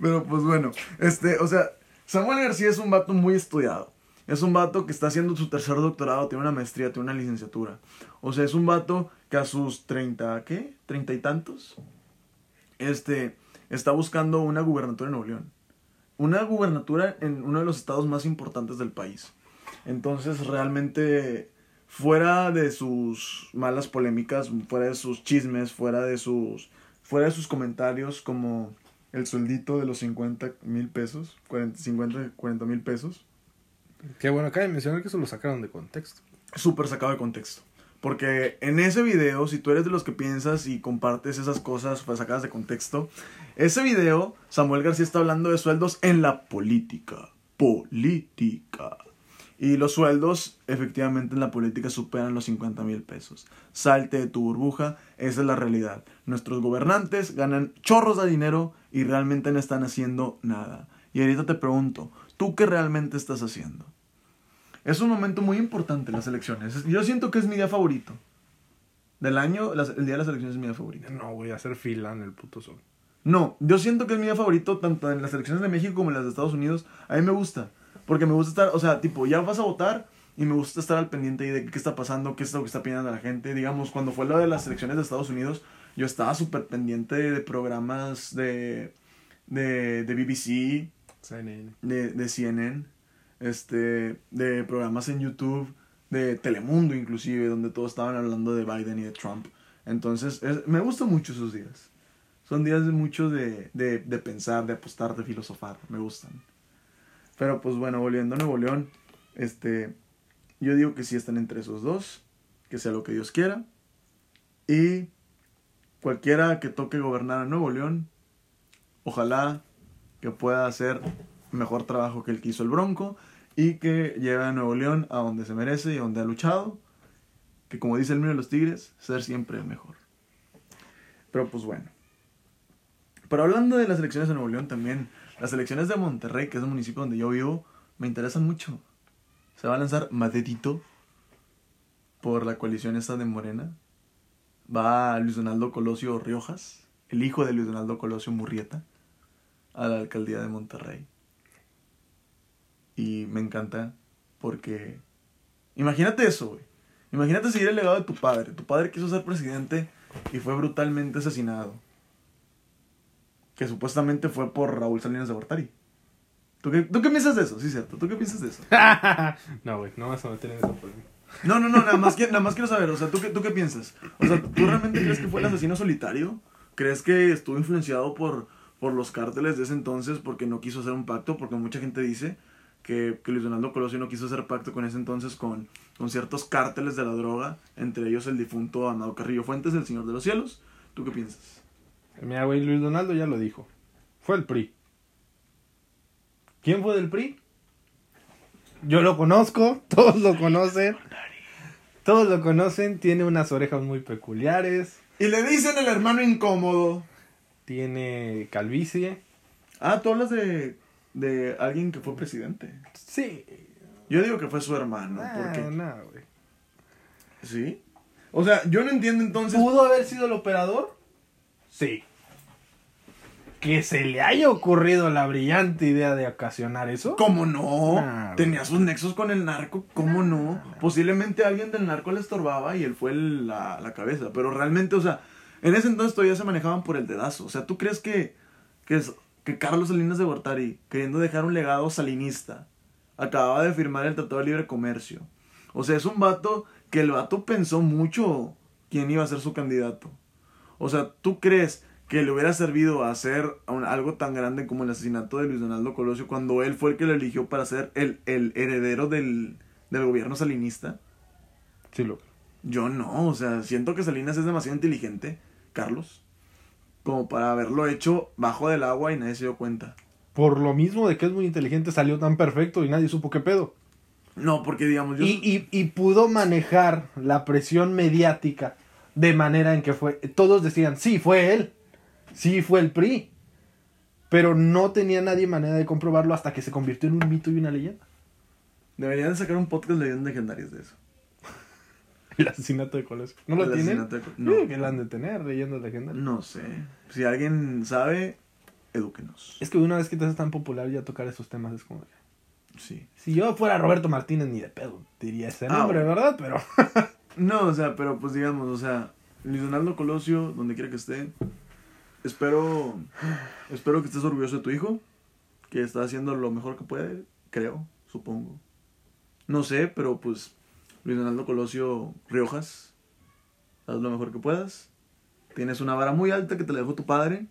Pero pues bueno, este, o sea, Samuel García es un vato muy estudiado. Es un vato que está haciendo su tercer doctorado, tiene una maestría, tiene una licenciatura. O sea, es un vato que a sus 30, ¿qué? ¿30 y tantos? Este, está buscando una gubernatura en Nuevo León. Una gubernatura en uno de los estados más importantes del país. Entonces, realmente, fuera de sus malas polémicas, fuera de sus chismes, fuera de sus, fuera de sus comentarios como el sueldito de los 50 mil pesos, 40, 50, 40 mil pesos, Qué bueno, acaba de mencionar que eso lo sacaron de contexto. súper sacado de contexto. Porque en ese video, si tú eres de los que piensas y compartes esas cosas pues, sacadas de contexto, ese video, Samuel García está hablando de sueldos en la política. Política. Y los sueldos, efectivamente, en la política superan los 50 mil pesos. Salte de tu burbuja, esa es la realidad. Nuestros gobernantes ganan chorros de dinero y realmente no están haciendo nada. Y ahorita te pregunto, ¿tú qué realmente estás haciendo? Es un momento muy importante las elecciones. Es- Yo siento que es mi día favorito. Del año, las- el día de las elecciones es mi día favorito. No, voy a hacer fila en el puto sol. No, yo siento que es mi día favorito tanto en las elecciones de México como en las de Estados Unidos. A mí me gusta. Porque me gusta estar, o sea, tipo, ya vas a votar y me gusta estar al pendiente de qué está pasando, qué es lo que está pidiendo la gente. Digamos, cuando fue lo de las elecciones de Estados Unidos, yo estaba súper pendiente de programas de, de, de BBC, CNN. de, de CNN, este, de programas en YouTube, de Telemundo inclusive, donde todos estaban hablando de Biden y de Trump. Entonces, es- me gustan mucho esos días. Son días de mucho de, de, de pensar, de apostar, de filosofar. Me gustan. Pero pues bueno, volviendo a Nuevo León, este, yo digo que sí están entre esos dos, que sea lo que Dios quiera. Y cualquiera que toque gobernar a Nuevo León, ojalá que pueda hacer mejor trabajo que el que hizo el Bronco y que lleve a Nuevo León a donde se merece y a donde ha luchado. Que como dice el mío de los Tigres, ser siempre el mejor. Pero pues bueno. Pero hablando de las elecciones de Nuevo León también, las elecciones de Monterrey, que es el municipio donde yo vivo, me interesan mucho. Se va a lanzar Madedito por la coalición esta de Morena. Va Luis Donaldo Colosio Riojas, el hijo de Luis Donaldo Colosio Murrieta, a la alcaldía de Monterrey. Y me encanta porque... Imagínate eso, güey. Imagínate seguir el legado de tu padre. Tu padre quiso ser presidente y fue brutalmente asesinado. Que supuestamente fue por Raúl Salinas de Gortari. ¿Tú qué, ¿Tú qué piensas de eso? Sí, cierto. ¿Tú qué piensas de eso? <laughs> no, güey, no vas a meter en esa polémica. No, no, no, nada más, nada más quiero saber, o sea, ¿tú qué, ¿tú qué piensas? O sea, ¿tú realmente crees que fue el asesino solitario? ¿Crees que estuvo influenciado por, por los cárteles de ese entonces porque no quiso hacer un pacto? Porque mucha gente dice que, que Luis Donaldo Colosio no quiso hacer pacto con ese entonces con, con ciertos cárteles de la droga, entre ellos el difunto Amado Carrillo Fuentes, del Señor de los Cielos. ¿Tú qué piensas? Mira, güey, Luis Donaldo ya lo dijo. Fue el PRI. ¿Quién fue del PRI? Yo lo conozco, <laughs> todos lo conocen. Todos lo conocen, tiene unas orejas muy peculiares, Y le dicen el hermano incómodo. tiene calvicie. Ah, tú hablas de, de alguien que fue presidente. Sí. Yo digo que fue su hermano. Porque... ¿Sí? O sea, yo no entiendo entonces. ¿Pudo haber sido el operador? Sí. Que se le haya ocurrido la brillante idea de ocasionar eso. ¿Cómo no? Nah, Tenía sus nexos con el narco. ¿Cómo no? Posiblemente alguien del narco le estorbaba y él fue el- la, la cabeza. Pero realmente, o sea, en ese entonces todavía se manejaban por el dedazo. O sea, ¿tú crees que, que Carlos Salinas de Gortari, queriendo dejar un legado salinista, acababa de firmar el Tratado de Libre Comercio? O sea, es un vato que el vato pensó mucho quién iba a ser su candidato. O sea, ¿tú crees que le hubiera servido hacer algo tan grande como el asesinato de Luis Donaldo Colosio cuando él fue el que lo eligió para ser el, el heredero del, del gobierno salinista? Sí, lo. Yo no, o sea, siento que Salinas es demasiado inteligente, Carlos, como para haberlo hecho bajo del agua y nadie se dio cuenta. Por lo mismo de que es muy inteligente, salió tan perfecto y nadie supo qué pedo. No, porque digamos, yo... Y, y, y pudo manejar la presión mediática de manera en que fue. Todos decían, sí, fue él. Sí, fue el PRI. Pero no tenía nadie manera de comprobarlo hasta que se convirtió en un mito y una leyenda. Deberían de sacar un podcast de leyendas legendarias de eso. <laughs> El asesinato de Colosio. ¿No lo El tienen? asesinato de no. Sí, que lo han de tener, leyendas legendarias. No sé. Si alguien sabe, edúquenos. Es que una vez que te haces tan popular ya tocar esos temas es como... Sí. Si yo fuera Roberto Martínez ni de pedo diría ese Ah, nombre, bueno. ¿verdad? Pero... <laughs> No, o sea, pero pues digamos, o sea, Luis Donaldo Colosio, donde quiera que esté, espero, espero que estés orgulloso de tu hijo, que está haciendo lo mejor que puede, creo, supongo. No sé, pero pues Luis Donaldo Colosio Riojas, haz lo mejor que puedas. Tienes una vara muy alta que te la dejó tu padre.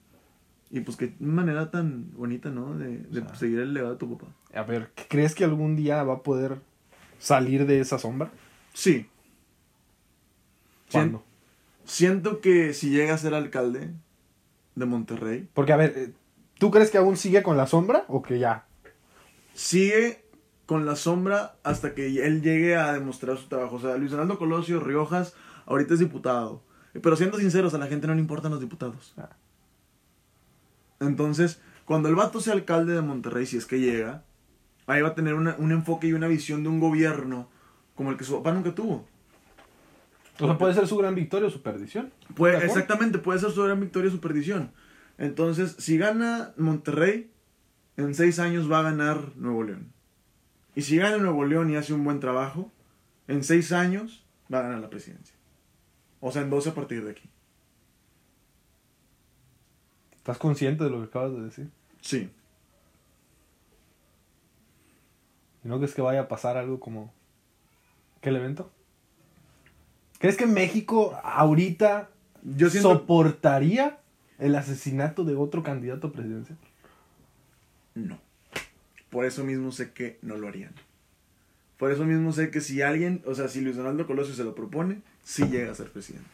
Y pues qué manera tan bonita, ¿no? De, de O sea. seguir el legado de tu papá. A ver, ¿crees que algún día va a poder salir de esa sombra? Sí. Siento que si llega a ser alcalde de Monterrey, Porque, a ver, eh, ¿tú crees que aún sigue con la sombra o que ya? sigue con la sombra hasta que él llegue a demostrar su trabajo. O sea, Luis Fernando Colosio Riojas ahorita es diputado. Pero siendo sinceros, a la gente no le importan los diputados. Ah. Entonces, cuando el vato sea alcalde de Monterrey, si es que llega, ahí va a tener una- un enfoque y una visión de un gobierno como el que su papá nunca tuvo. O sea, puede ser su gran victoria o su perdición. Exactamente, puede ser su gran victoria o su perdición. Entonces, si gana Monterrey, en seis años va a ganar Nuevo León. Y si gana Nuevo León y hace un buen trabajo, en seis años va a ganar la presidencia. O sea, en 12 a partir de aquí. ¿Estás consciente de lo que acabas de decir? Sí. ¿Y no crees que vaya a pasar algo como... ¿Qué evento? ¿Crees que México ahorita Yo siento... soportaría el asesinato de otro candidato presidencial? No. Por eso mismo sé que no lo harían. Por eso mismo sé que si alguien, o sea, si Luis Donaldo Colosio se lo propone, sí llega a ser presidente.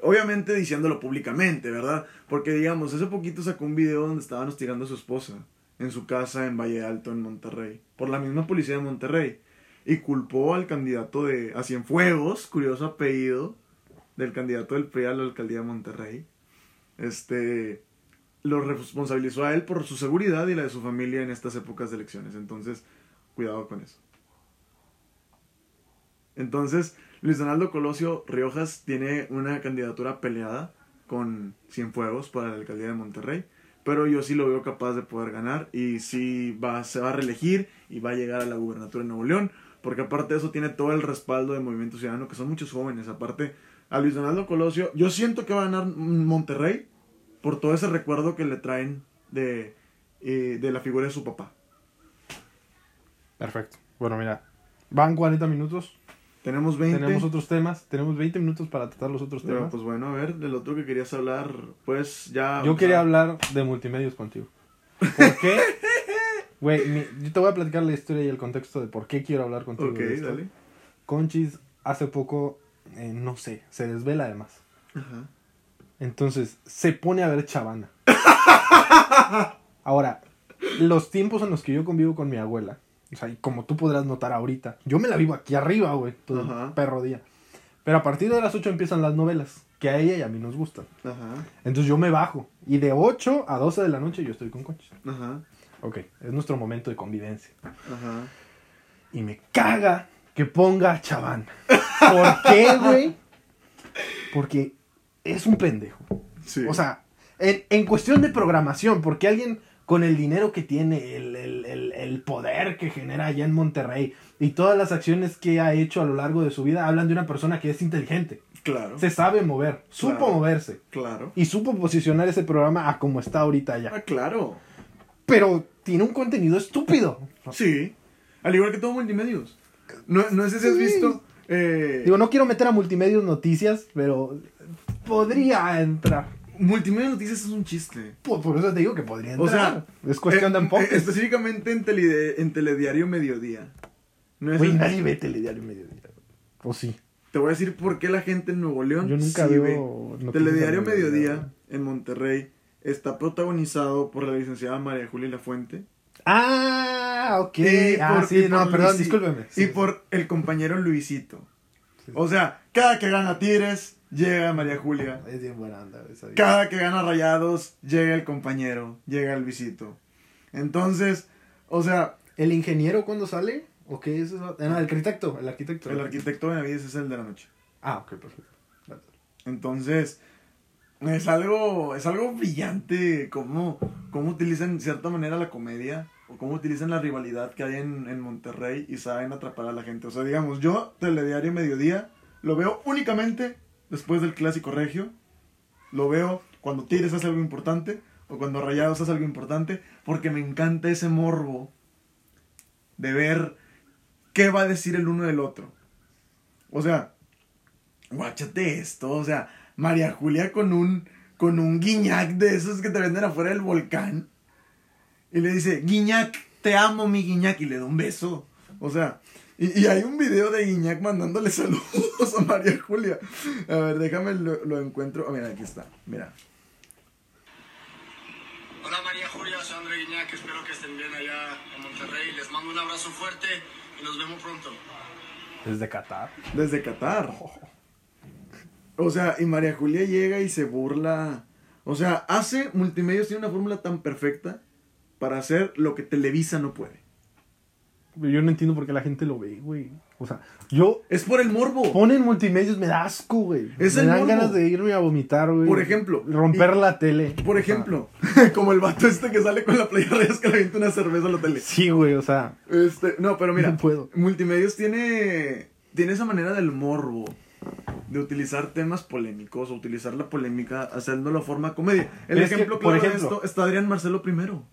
Obviamente diciéndolo públicamente, ¿verdad? Porque digamos, hace poquito sacó un video donde estaban hostigando a su esposa en su casa en Valle Alto, en Monterrey, por la misma policía de Monterrey. Y culpó al candidato de a Cienfuegos, curioso apellido, del candidato del PRI a la alcaldía de Monterrey. Este, lo responsabilizó a él por su seguridad y la de su familia en estas épocas de elecciones. Entonces, cuidado con eso. Entonces, Luis Donaldo Colosio Riojas tiene una candidatura peleada con Cienfuegos para la alcaldía de Monterrey. Pero yo sí lo veo capaz de poder ganar y sí va, se va a reelegir y va a llegar a la gubernatura de Nuevo León. Porque aparte de eso tiene todo el respaldo de Movimiento Ciudadano, que son muchos jóvenes. Aparte, a Luis Donaldo Colosio, yo siento que va a ganar Monterrey por todo ese recuerdo que le traen de, eh, de la figura de su papá. Perfecto. Bueno, mira, van 40 minutos. Tenemos 20. Tenemos otros temas. Tenemos 20 minutos para tratar los otros Pero, temas. pues bueno, a ver, del otro que querías hablar, pues ya... Yo quería hablar de multimedios contigo. ¿Por qué? <laughs> Güey, mi- yo te voy a platicar la historia y el contexto de por qué quiero hablar contigo. Ok, de esto. dale. Conchis hace poco, eh, no sé, se desvela además. Ajá. Entonces, se pone a ver Chavana. Ahora, los tiempos en los que yo convivo con mi abuela, O sea, y como tú podrás notar ahorita, yo me la vivo aquí arriba, güey, todo el perro día. Pero a partir de las 8 empiezan las novelas, que a ella y a mí nos gustan. Ajá. Entonces yo me bajo. Y de 8 a 12 de la noche yo estoy con Conchis. Ajá. Ok, es nuestro momento de convivencia. Ajá. Y me caga que ponga a Chaván. ¿Por qué, güey? Porque es un pendejo. Sí. O sea, en, en cuestión de programación, porque alguien con el dinero que tiene, el, el- el- el poder que genera allá en Monterrey y todas las acciones que ha hecho a lo largo de su vida, hablan de una persona que es inteligente, claro. se sabe mover, supo Claro. moverse Claro. y supo posicionar ese programa a como está ahorita allá. Ah, claro. Pero tiene un contenido estúpido. Sí. Al igual que todo multimedios. No, no sé si has Sí. visto. eh, Digo, no quiero meter a Multimedios Noticias, pero podría entrar. Multimedia Noticias es un chiste. Por, por eso te digo que podría entrar. O sea, es cuestión de eh, enfoque. eh, específicamente en, telede- en Telediario Mediodía. No es el- nadie ve Telediario Mediodía. ¿O sí? Te voy a decir por qué la gente en Nuevo León Yo nunca sí veo ve. Telediario de. Mediodía en Monterrey está protagonizado por la licenciada María Julia Lafuente. Ah, ok. Ah, sí, no, perdón. Y Sí, por el compañero Luisito. Sí. O sea, cada que gana Tigres, llega María Julia. Es bien buena onda esa. Cada que gana Rayados, llega el compañero, llega el Luisito. Entonces, o sea, ¿El ingeniero cuándo sale? ¿O qué es eso? Ah, no, el arquitecto. El arquitecto. el arquitecto Benavides es el de la noche. Ah, ok, perfecto. Entonces, es algo, es algo brillante cómo, cómo utilizan de cierta manera la comedia o cómo utilizan la rivalidad que hay en, en Monterrey y saben atrapar a la gente. O sea, digamos, yo, Telediario Mediodía, lo veo únicamente después del Clásico Regio. Lo veo cuando Tigres hace algo importante o cuando Rayados hace algo importante porque me encanta ese morbo de ver qué va a decir el uno del otro. O sea, guáchate esto, o sea, María Julia con un con un guiñac de esos que te venden afuera del volcán. Y le dice, Guiñac, te amo, mi Guiñac, y le da un beso. O sea, y, y hay un video de Guiñac mandándole <laughs> saludos a María Julia. A ver, déjame lo, lo encuentro. Ah, mira, aquí está, mira. Hola María Julia, soy André Guiñac, espero que estén bien allá en Monterrey. Les mando un abrazo fuerte y nos vemos pronto. Desde Qatar. Desde Qatar. O sea, y María Julia llega y se burla. O sea, hace Multimedios tiene una fórmula tan perfecta para hacer lo que Televisa no puede. Yo no entiendo por qué la gente lo ve, güey. O sea, yo Es por el morbo. ponen multimedios, me da asco, güey. Es me el dan morbo. ganas de irme a vomitar, güey. Por ejemplo, Romper y- la tele. Por ejemplo, <laughs> como el vato este que sale con la playa Reyes que le avienta una cerveza a la tele. sí, güey, o sea. Este, no, pero mira, No puedo. Multimedios tiene, tiene esa manera del morbo. De utilizar temas polémicos o utilizar la polémica haciéndolo forma comedia. El Es que, ejemplo por claro de ejemplo- esto está Adrián Marcelo primero.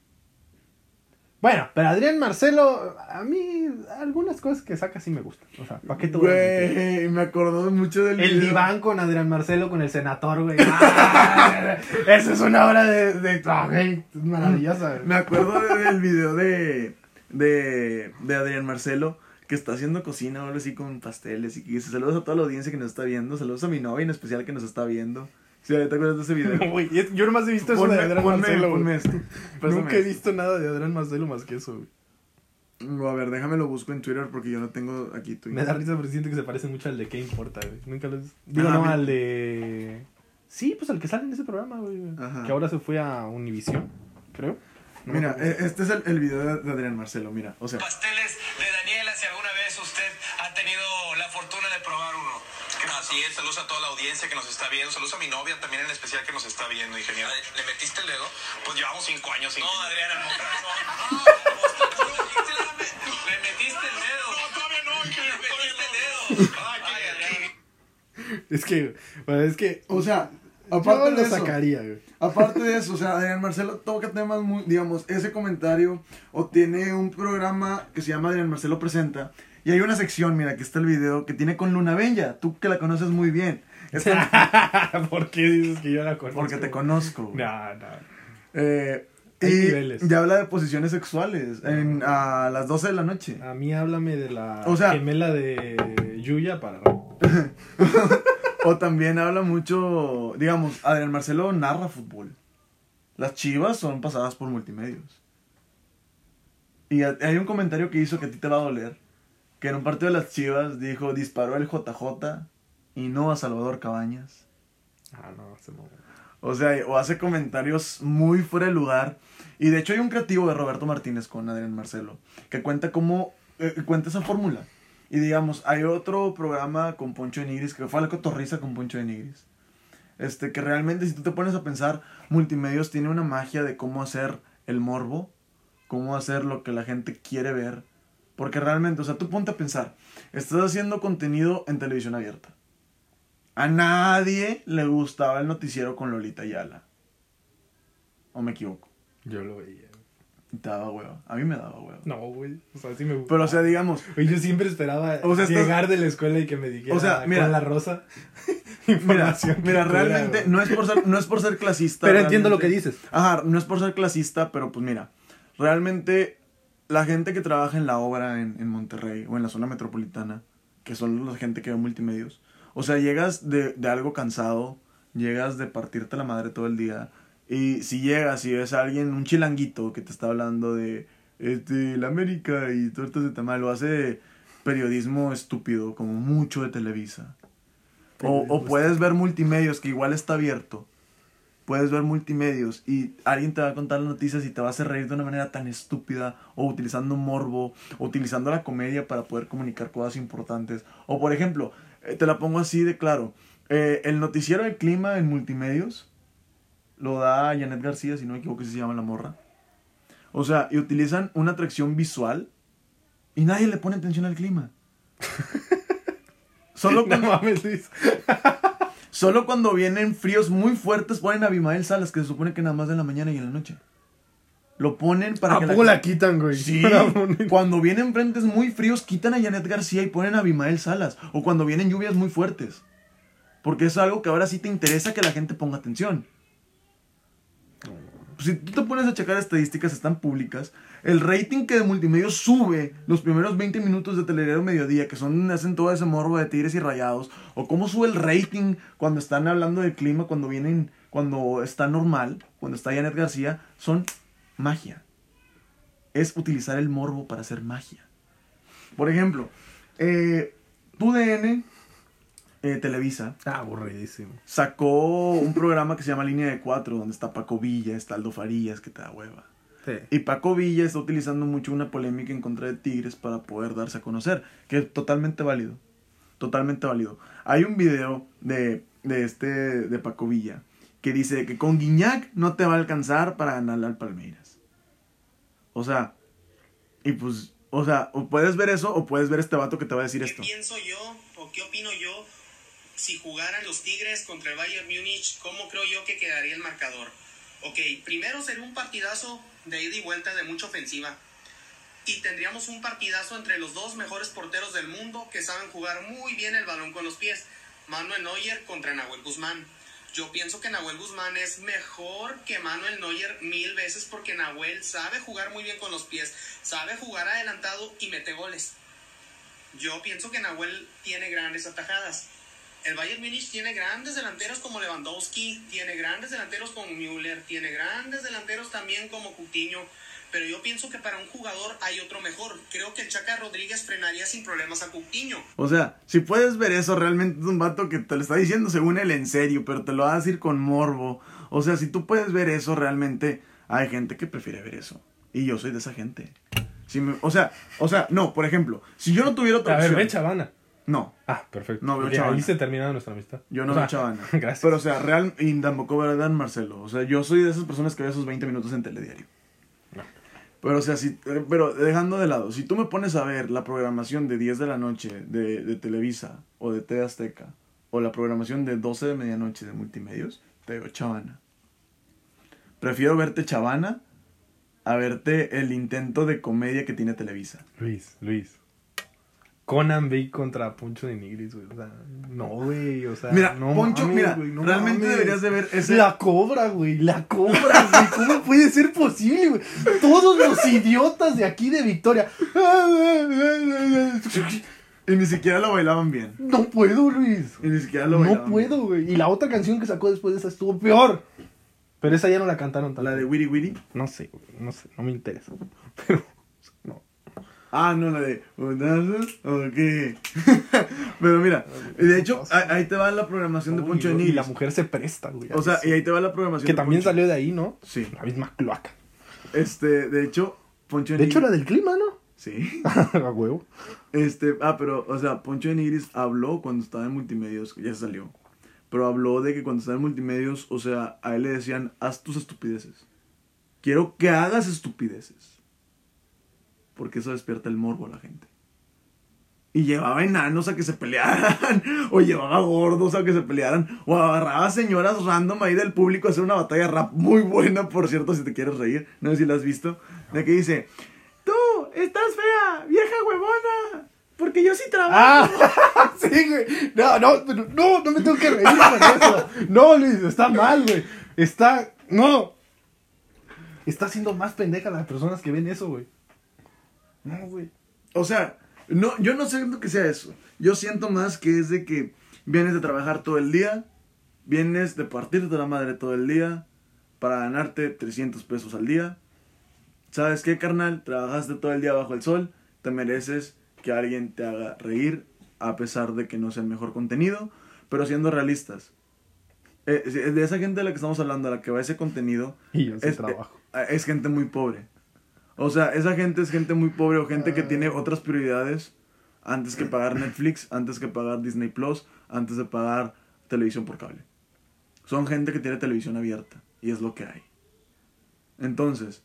Bueno, pero Adrián Marcelo, a mí algunas cosas que saca sí me gustan. O sea, ¿para qué mentir? Güey, me acordó mucho del El video. diván con Adrián Marcelo, con el senador, güey. Ah, <laughs> Esa es una obra de... de ah, güey, es maravillosa. güey. Me acuerdo de- del video de, de, de Adrián Marcelo que está haciendo cocina ahora así con pasteles y que dice saludos a toda la audiencia que nos está viendo, saludos a mi novia en especial que nos está viendo. Sí, ¿te acuerdas de ese <laughs> video? Güey, yo nomás he visto eso Ponme- de Adrián ponme- Marcelo, ponme esto. Nunca he visto nada de Adrián Marcelo más que eso, güey. A ver, déjame lo busco en Twitter porque yo no tengo aquí tu Me da risa porque siento que se parece mucho al de ¿Qué importa, güey? Nunca lo he Digo, Ajá, no, mira. al de... Sí, pues al que sale en ese programa, güey. Ajá. Que ahora se fue a Univision, creo. No Mira, e- este es el, el video de de Adrián Marcelo, mira, o sea, Pasteles de Así es, saludos a toda la audiencia que nos está viendo, saludos a mi novia también en especial que nos está viendo, ingeniero. ¿Le metiste el dedo? Pues llevamos cinco años. No, ingeniero. Adriana, no. <laughs> Le metiste el dedo. No, todavía no, Le metiste el dedo. Es que, bueno, es que... o sea, Yo aparte lo de eso, sacaría, güey. aparte de eso, o sea, Adrián Marcelo toca temas muy, digamos, ese comentario o tiene un programa que se llama Adrián Marcelo presenta y hay una sección, mira, que está el video que tiene con Luna Bella, tú que la conoces muy bien, <laughs> ¿Por qué dices que yo la conozco? porque te conozco. No, no. Eh, Hay y niveles. ya habla de posiciones sexuales en, a las 12 de la noche. A mí háblame de la O sea- gemela de Yuya para... <laughs> O también habla mucho, digamos, Adrián Marcelo narra fútbol. Las chivas son pasadas por multimedios. Y hay un comentario que hizo que a ti te va a doler. Que en un partido de las Chivas dijo, disparó el JJ y no a Salvador Cabañas. Ah, no, se. O sea, o hace comentarios muy fuera de lugar. Y de hecho hay un creativo de Roberto Martínez con Adrián Marcelo que cuenta cómo, eh, cuenta esa fórmula. Y digamos, hay otro programa con Poncho de Nigris que fue la cotorriza con Poncho de Nigris. Este, que realmente si tú te pones a pensar, Multimedios tiene una magia de cómo hacer el morbo, cómo hacer lo que la gente quiere ver. Porque realmente, o sea, tú ponte a pensar, estás haciendo contenido en televisión abierta. A nadie le gustaba el noticiero con Lolita Ayala. ¿O me equivoco? Yo lo veía. Te daba hueva. A mí me daba hueva. No, güey. O sea, sí me gusta. Pero, o sea, digamos, yo siempre esperaba O sea, estás- llegar de la escuela y que me dijera O sea, mira- con la rosa <laughs> mira, información. mira cultura, realmente güey. no es, por ser, no es por ser clasista. Pero entiendo lo que dices. Ajá, no es por ser clasista, pero pues mira, realmente la gente que trabaja en la obra en, en Monterrey o en la zona metropolitana, que son la gente que ve multimedios, o sea, llegas de, de algo cansado, llegas de partirte la madre todo el día, y si llegas y ves a alguien, un chilanguito que te está hablando de este, la América y tortas de tamal, lo hace periodismo estúpido, como mucho de Televisa. O, o puedes ver multimedios, que igual está abierto. Puedes ver multimedios y alguien te va a contar las noticias y te va a hacer reír de una manera tan estúpida, o utilizando morbo, o utilizando la comedia para poder comunicar cosas importantes. O por ejemplo, eh, te la pongo así de claro: eh, el noticiero del clima en multimedios lo da Janet García, si no me equivoco, si se llama la morra. O sea, y utilizan una atracción visual y nadie le pone atención al clima. <laughs> Solo No cuando, mames, Luis. Solo cuando vienen fríos muy fuertes ponen a Abimael Salas, que se supone que nada más en la mañana y en la noche. Lo ponen para ¿A que poco la quitan, güey? Sí, <laughs> La cuando vienen frentes muy fríos quitan a Janet García y ponen a Abimael Salas. O cuando vienen lluvias muy fuertes. Porque es algo que ahora sí te interesa que la gente ponga atención. Si tú te pones a checar estadísticas, están públicas. El rating que de multimedia sube los primeros 20 minutos de Telediario Mediodía, que son hacen todo ese morbo de tigres y rayados. O cómo sube el rating cuando están hablando del clima, cuando vienen, cuando está normal, cuando está Janet García, son magia. Es utilizar el morbo para hacer magia. Por ejemplo, eh, TUDN, eh, Televisa, Ah, aburridísimo. sacó un programa que se llama Línea de Cuatro, donde está Paco Villa, está Aldo Farías, que te da hueva. Sí. Y Paco Villa está utilizando mucho una polémica en contra de Tigres para poder darse a conocer, que es totalmente válido. Totalmente válido. Hay un video de, de este, de Paco Villa, que dice que con Guiñac no te va a alcanzar para ganarle al Palmeiras. O sea, y pues, o sea, o puedes ver eso o puedes ver este vato que te va a decir ¿Qué esto. pienso yo o qué opino yo si jugaran los Tigres contra el Bayern Múnich? ¿Cómo creo yo que quedaría el marcador? Ok, primero sería un partidazo de ida y vuelta de mucha ofensiva. Y tendríamos un partidazo entre los dos mejores porteros del mundo que saben jugar muy bien el balón con los pies. Manuel Neuer contra Nahuel Guzmán. Yo pienso que Nahuel Guzmán es mejor que Manuel Neuer mil veces porque Nahuel sabe jugar muy bien con los pies, sabe jugar adelantado y mete goles. Yo pienso que Nahuel tiene grandes atajadas. El Bayern Munich tiene grandes delanteros como Lewandowski, tiene grandes delanteros como Müller, tiene grandes delanteros también como Coutinho, pero yo pienso que para un jugador hay otro mejor. Creo que el Chaca Rodríguez frenaría sin problemas a Coutinho. O sea, si puedes ver eso, realmente es un vato que te lo está diciendo según él en serio, pero te lo va a decir con morbo. O sea, si tú puedes ver eso, realmente hay gente que prefiere ver eso. Y yo soy de esa gente. Si me- o sea, o sea, no, por ejemplo, si yo no tuviera otra A ver, opción. ve Chavana. No, Ah, perfecto. No veo Chavana. Ahí se termina nuestra amistad. yo no O sea, veo Chavana. <laughs> Gracias. Pero o sea, real y tampoco veo a Dan Marcelo. O sea, yo soy de esas personas que ve esos 20 minutos en telediario. No. Pero o sea, si, eh, pero dejando de lado, si tú me pones a ver la programación de 10 de la noche de, de Televisa o de TV Azteca o la programación de 12 de medianoche de multimedios, te veo Chavana. Prefiero verte Chavana a verte el intento de comedia que tiene Televisa. Luis, Luis. Conan Big contra Poncho de Nigris, güey. O sea, no, güey. O sea, Mira, no Poncho, mames, mira, güey, no realmente mames. deberías de ver ese... La cobra, güey. La cobra, güey. ¿Cómo puede ser posible, güey? Todos los idiotas de aquí de Victoria. Y ni siquiera lo bailaban bien. No puedo, Luis. Y ni siquiera lo No bailaban puedo, güey. Y la otra canción que sacó después de esa estuvo peor. Pero esa ya no la cantaron tanto. La de Wiri Wiri. No sé, güey. No sé. No me interesa. Pero No. Ah, no, la de. ¿Putazos o qué? Pero mira, de hecho, ahí te va la programación de Poncho de y la mujer se presta, güey. O sea, y ahí te va la programación Que de también Poncho. salió de ahí, ¿no? Sí. La misma cloaca. Este, de hecho, Poncho de De hecho, la del clima, ¿no? Sí. <laughs> A huevo. Este, ah, pero, o sea, Poncho de Nigris habló cuando estaba en multimedios, ya salió. Pero habló de que cuando estaba en multimedios, o sea, a él le decían, haz tus estupideces. Quiero que hagas estupideces. Porque eso despierta el morbo a la gente. Y llevaba enanos a que se pelearan, <laughs> o llevaba gordos a que se pelearan, o agarraba señoras random ahí del público a hacer una batalla rap muy buena, por cierto, si te quieres reír. No sé si la has visto. De que dice, tú, estás fea, vieja huevona, porque yo sí trabajo. ¡Ah! <laughs> sí, güey. No, no, no, no me tengo que reír con eso. No, Luis, está mal, güey. Está. No. Está haciendo más pendeja las personas que ven eso, güey. No, güey. O sea, no, yo no siento que sea eso. Yo siento más que es de que vienes de trabajar todo el día, vienes de partirte la madre todo el día para ganarte 300 pesos al día. ¿Sabes qué, carnal? Trabajaste todo el día bajo el sol, te mereces que alguien te haga reír a pesar de que no sea el mejor contenido, pero siendo realistas. Eh, de esa gente de la que estamos hablando, a la que va ese contenido, Y yo sí es, trabajo. eh, es gente muy pobre. O sea, esa gente es gente muy pobre o gente que tiene otras prioridades antes que pagar Netflix, antes que pagar Disney Plus, antes de pagar televisión por cable. Son gente que tiene televisión abierta y es lo que hay. Entonces,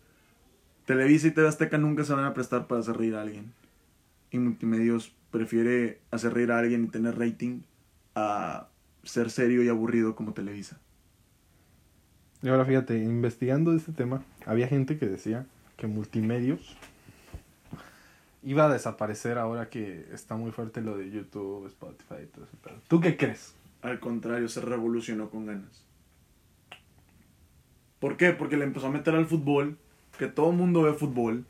Televisa y TV Azteca nunca se van a prestar para hacer reír a alguien. Y Multimedios prefiere hacer reír a alguien y tener rating a ser serio y aburrido como Televisa. Y ahora fíjate, investigando este tema, había gente que decía que multimedios iba a desaparecer ahora que está muy fuerte lo de YouTube, Spotify y todo eso. pedo. ¿Tú qué crees? Al contrario, se revolucionó con ganas. ¿Por qué? Porque le empezó a meter al fútbol, que todo el mundo ve fútbol.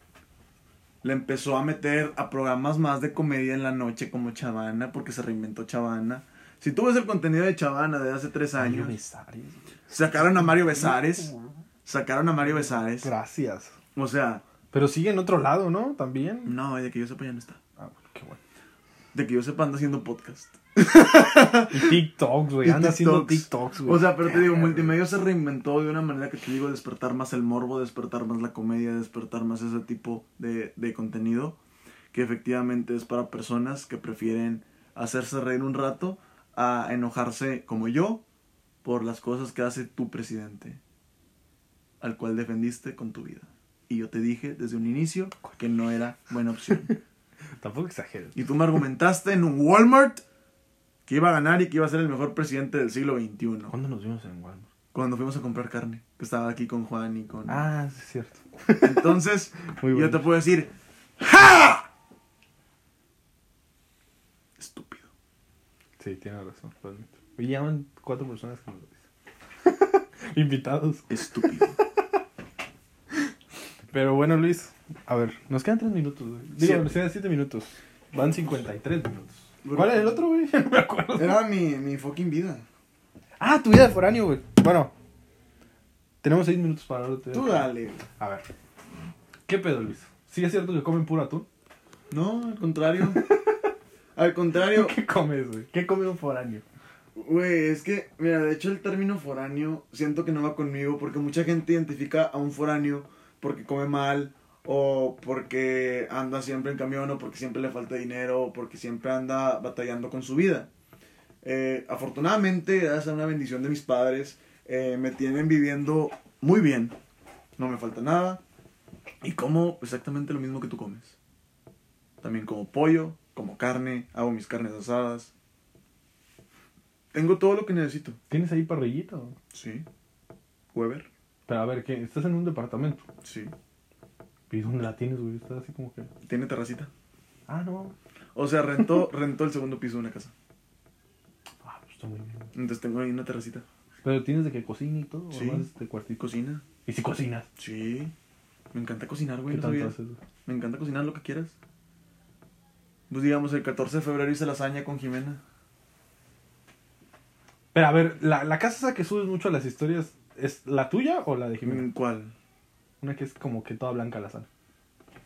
Le empezó a meter a programas más de comedia en la noche como Chavana, porque se reinventó Chavana. Si tú ves el contenido de Chavana de hace tres años, Besares. sacaron a Mario Besares. Sacaron a Mario Besares. Gracias. O sea, Pero sigue en otro lado, ¿no? También. no, de que yo sepa ya no está. Ah, bueno, qué bueno. De que yo sepa anda haciendo podcast. Y TikToks, güey. <laughs> Anda haciendo TikToks. TikToks, güey. O sea, pero te digo, Multimedia se reinventó de una manera que te digo, despertar más el morbo, despertar más la comedia, despertar más ese tipo de, de contenido, que efectivamente es para personas que prefieren hacerse reír un rato a enojarse como yo por las cosas que hace tu presidente, al cual defendiste con tu vida. Y yo te dije desde un inicio que no era buena opción. <laughs> Tampoco exageres. Y tú me argumentaste en un Walmart que iba a ganar y que iba a ser el mejor presidente del siglo XXI. ¿Cuándo nos vimos en Walmart? Cuando fuimos a comprar carne, que estaba aquí con Juan y con... Ah, sí, es cierto. Entonces, <laughs> Muy yo te puedo decir, ¡Ja! Estúpido. Sí, tiene razón, realmente. Y llaman cuatro personas que nos lo dicen. <laughs> Invitados. Estúpido. Pero bueno, Luis, a ver, nos quedan tres minutos, güey. Digo, nos quedan siete minutos. Van 53 minutos. Bueno. ¿Cuál es el otro, güey? <laughs> No me acuerdo. Era mi, mi fucking vida. Ah, tu vida de foráneo, güey. Bueno, tenemos seis minutos para hablar de Tú dale. A ver, ¿qué pedo, Luis? ¿Sí es cierto que comen puro atún? No, al contrario. <laughs> al contrario. ¿Qué comes, güey? ¿Qué come un foráneo? Güey, es que, mira, de hecho el término foráneo siento que no va conmigo porque mucha gente identifica a un foráneo porque come mal o porque anda siempre en camión o porque siempre le falta dinero o porque siempre anda batallando con su vida. Eh, afortunadamente, gracias a una bendición de mis padres, eh, me tienen viviendo muy bien. No me falta nada. Y como exactamente lo mismo que tú comes. También como pollo, como carne, hago mis carnes asadas. Tengo todo lo que necesito. ¿Tienes ahí parrillita? o? Sí. Weber. Pero a ver, ¿qué? ¿Estás en un departamento? Sí. ¿Y dónde la tienes, güey? Estás así como que... Tiene terracita. Ah, no. O sea, rentó, <laughs> rentó el segundo piso de una casa. Ah, pues está muy bien. Entonces tengo ahí una terracita. Pero tienes de que cocina y todo, Sí. o más de cuartito. Cocina. ¿Y si cocinas? Sí. Me encanta cocinar, güey. ¿Qué no tanto haces? Me encanta cocinar lo que quieras. Pues digamos, el 14 de febrero hice lasaña con Jimena. Pero a ver, la, la casa esa que subes mucho a las historias, ¿es la tuya o la de Jimena? ¿En ¿Cuál? Una que es como que toda blanca la sal.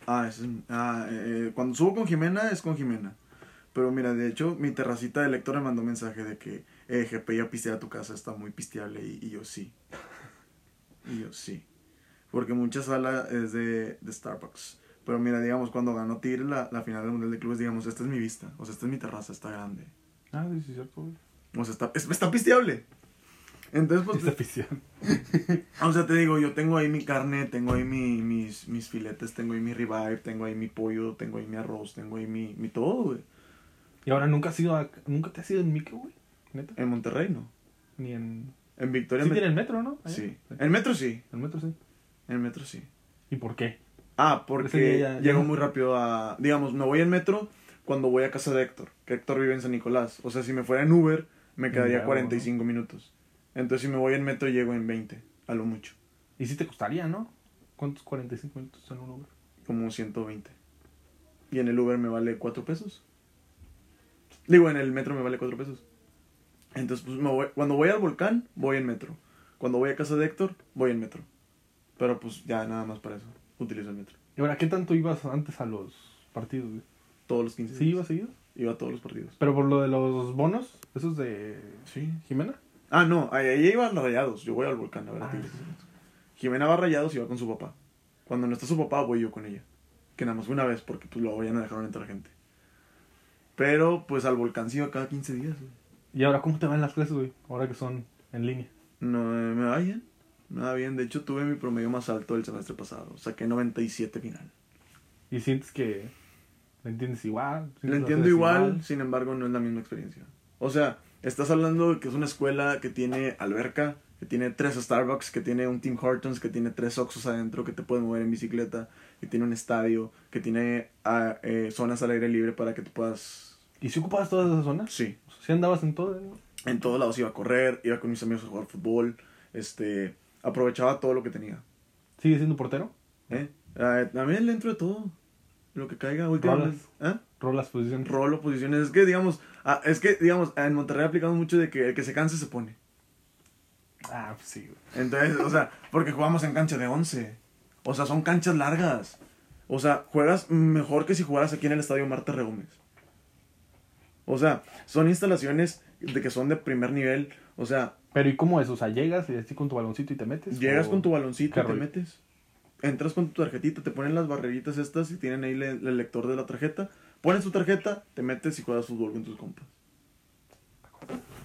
Ah, es- ah, eh, cuando subo con Jimena es con Jimena. Pero mira, de hecho, mi terracita de lector me mandó un mensaje de que, eh, GP ya pistea tu casa, está muy pisteable. Y, y yo sí. <laughs> Y yo sí. Porque mucha sala es de, de Starbucks. Pero mira, digamos, cuando ganó Tigre la, la final del Mundial de Clubes, digamos, esta es mi vista. O sea, esta es mi terraza, está grande. Ah, sí, sí, cierto. O sea, está, es- está pisteable. Entonces, pues, Esta afición. <laughs> o sea, te digo, yo tengo ahí mi carne, tengo ahí mi- mis, mis filetes, tengo ahí mi ribeye, tengo ahí mi pollo, tengo ahí mi arroz, tengo ahí mi, mi todo, güey. Y ahora nunca has ido a, nunca te has ido en micro, güey. Neta. En Monterrey, ¿no? Ni en. En Victoria. Sí tiene el metro, ¿no? Allá. Sí. En metro sí. El metro sí. En metro sí. ¿Y por qué? Ah, porque ya- llego ya- muy rápido a... Digamos, me voy en metro cuando voy a casa de Héctor. Que Héctor vive en San Nicolás. O sea, si me fuera en Uber, me quedaría Ya, 45 minutos. Entonces, si me voy en metro, llego en 20. A lo mucho. Y sí te costaría, ¿no? ¿Cuántos 45 minutos en un Uber? Como 120. Y en el Uber me vale 4 pesos. Digo, en el metro me vale 4 pesos. Entonces, pues me voy- cuando voy al volcán, voy en metro. Cuando voy a casa de Héctor, voy en metro. Pero pues ya nada más para eso. Utilizo el metro. ¿Y ahora qué tanto ibas antes a los partidos, güey? Todos los 15 ¿Sí ibas seguido? Iba a todos los partidos. Pero por lo de los bonos, esos de Sí. Jimena. Ah, no, ahí ahí iba a los rayados. Yo voy al volcán a ver a Tigres. Jimena va a rayados y va con su papá. Cuando no está su papá, voy yo con ella. Que nada más fue una vez porque pues luego ya no dejaron entrar gente. Pero pues al volcán sí iba cada 15 días. güey. ¿Y ahora cómo te van las clases, güey? Ahora que son en línea. No, eh, me va bien. Me va bien. De hecho, tuve mi promedio más alto el semestre pasado. Saqué 97 final. ¿Y sientes que lo entiendes igual? Lo ¿Sientes entiendo las igual, clases sin embargo, no es la misma experiencia. O sea, estás hablando de que es una escuela que tiene alberca, que tiene tres Starbucks, que tiene un Tim Hortons, que tiene tres Oxxos adentro, que te puedes mover en bicicleta, que tiene un estadio, que tiene ah, eh, zonas al aire libre para que te puedas... ¿Y si ocupabas todas esas zonas? Sí, O sea, ¿Sí andabas en todo? en todos lados iba a correr, iba con mis amigos a jugar fútbol, este, aprovechaba todo lo que tenía. ¿Sigues siendo portero? ¿eh? Ah, también le entro de todo, lo que caiga últimamente. ¿Eh? ¿Rolas posiciones? rolo, posiciones. Es que, digamos, ah, es que, digamos, en Monterrey aplicamos mucho de que el que se canse se pone. Ah, pues sí, güey. Entonces, o sea, porque jugamos en cancha de 11. O sea, son canchas largas. O sea, juegas mejor que si jugaras aquí en el estadio Marta Gómez. O sea, son instalaciones de que son de primer nivel. O sea, Pero ¿y cómo es? O sea, llegas y así con tu baloncito y te metes. llegas ¿O con tu baloncito y te metes. Entras con tu tarjetita, te ponen las barreritas estas y tienen ahí le- el lector de la tarjeta. Pones tu tarjeta, te metes y juegas fútbol con tus compas.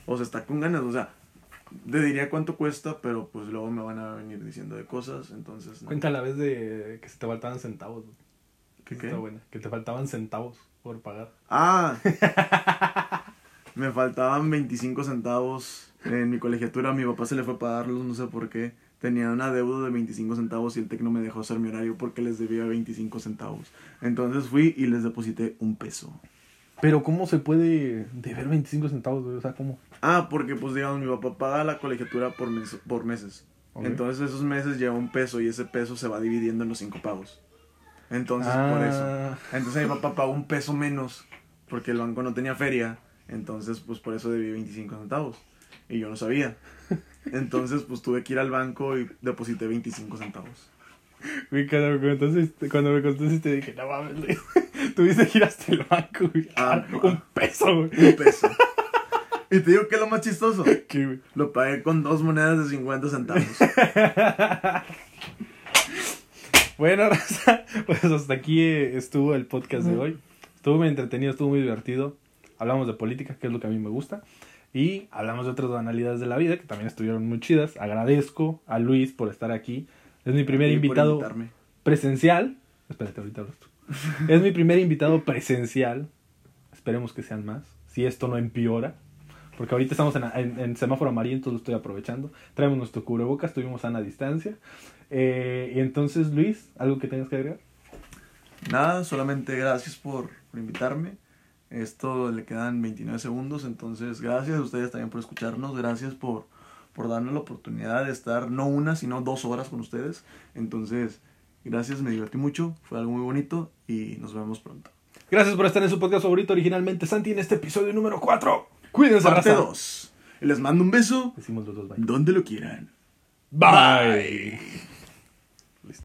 O sea, está con ganas. O sea, te diría cuánto cuesta, pero pues luego me van a venir diciendo de cosas. Entonces, no. Cuenta la vez de que se te faltaban centavos. ¿Qué, qué? Está buena. Que te faltaban centavos por pagar. Ah, <laughs> me faltaban 25 centavos en mi colegiatura. A mi papá se le fue a pagarlos, no sé por qué. Tenía una deuda de 25 centavos y el TEC no me dejó hacer mi horario porque les debía 25 centavos. Entonces fui y les deposité un peso. Pero ¿cómo se puede deber 25 centavos? O sea, ¿cómo? Ah, porque pues digamos, mi papá paga la colegiatura por, mes- por meses. Entonces esos meses lleva un peso y ese peso se va dividiendo en los cinco pagos. Entonces por eso. Ah, Entonces mi papá pagó un peso menos porque el banco no tenía feria. Entonces pues por eso debí 25 centavos. Y yo no sabía. Entonces pues tuve que ir al banco y deposité 25 centavos. Güey, cuando me contaste, cuando me contaste te dije, no mames. <laughs> Tuviste que ir hasta el banco, güey. Ah, un peso, güey. Un peso. Y te digo que es lo más chistoso. <laughs> Lo pagué con dos monedas de 50 centavos. <laughs> Bueno, raza, pues hasta aquí eh, estuvo el podcast de hoy. Estuvo muy entretenido, estuvo muy divertido. Hablamos de política, que es lo que a mí me gusta. Y hablamos de otras banalidades de la vida, que también estuvieron muy chidas. Agradezco a Luis por estar aquí. Es mi primer Y invitado presencial. Espérate, ahorita hablas tú. Es mi primer invitado presencial. Esperemos que sean más. Si esto no empeora. Porque ahorita estamos en, en- en semáforo amarillo, entonces lo estoy aprovechando. Traemos nuestro cubrebocas, estuvimos a una distancia. Eh, y entonces, Luis, ¿algo que tengas que agregar? Nada, solamente gracias por, por invitarme. Esto le quedan 29 segundos, entonces gracias a ustedes también por escucharnos, gracias por, por darnos la oportunidad de estar no una, sino dos horas con ustedes. Entonces, gracias, me divertí mucho, fue algo muy bonito y nos vemos pronto. Gracias por estar en su podcast favorito originalmente, Santi, en este episodio número 4. Cuídense, Parte raza. 2. Les mando un beso Decimos los dos, bye. donde lo quieran. Bye.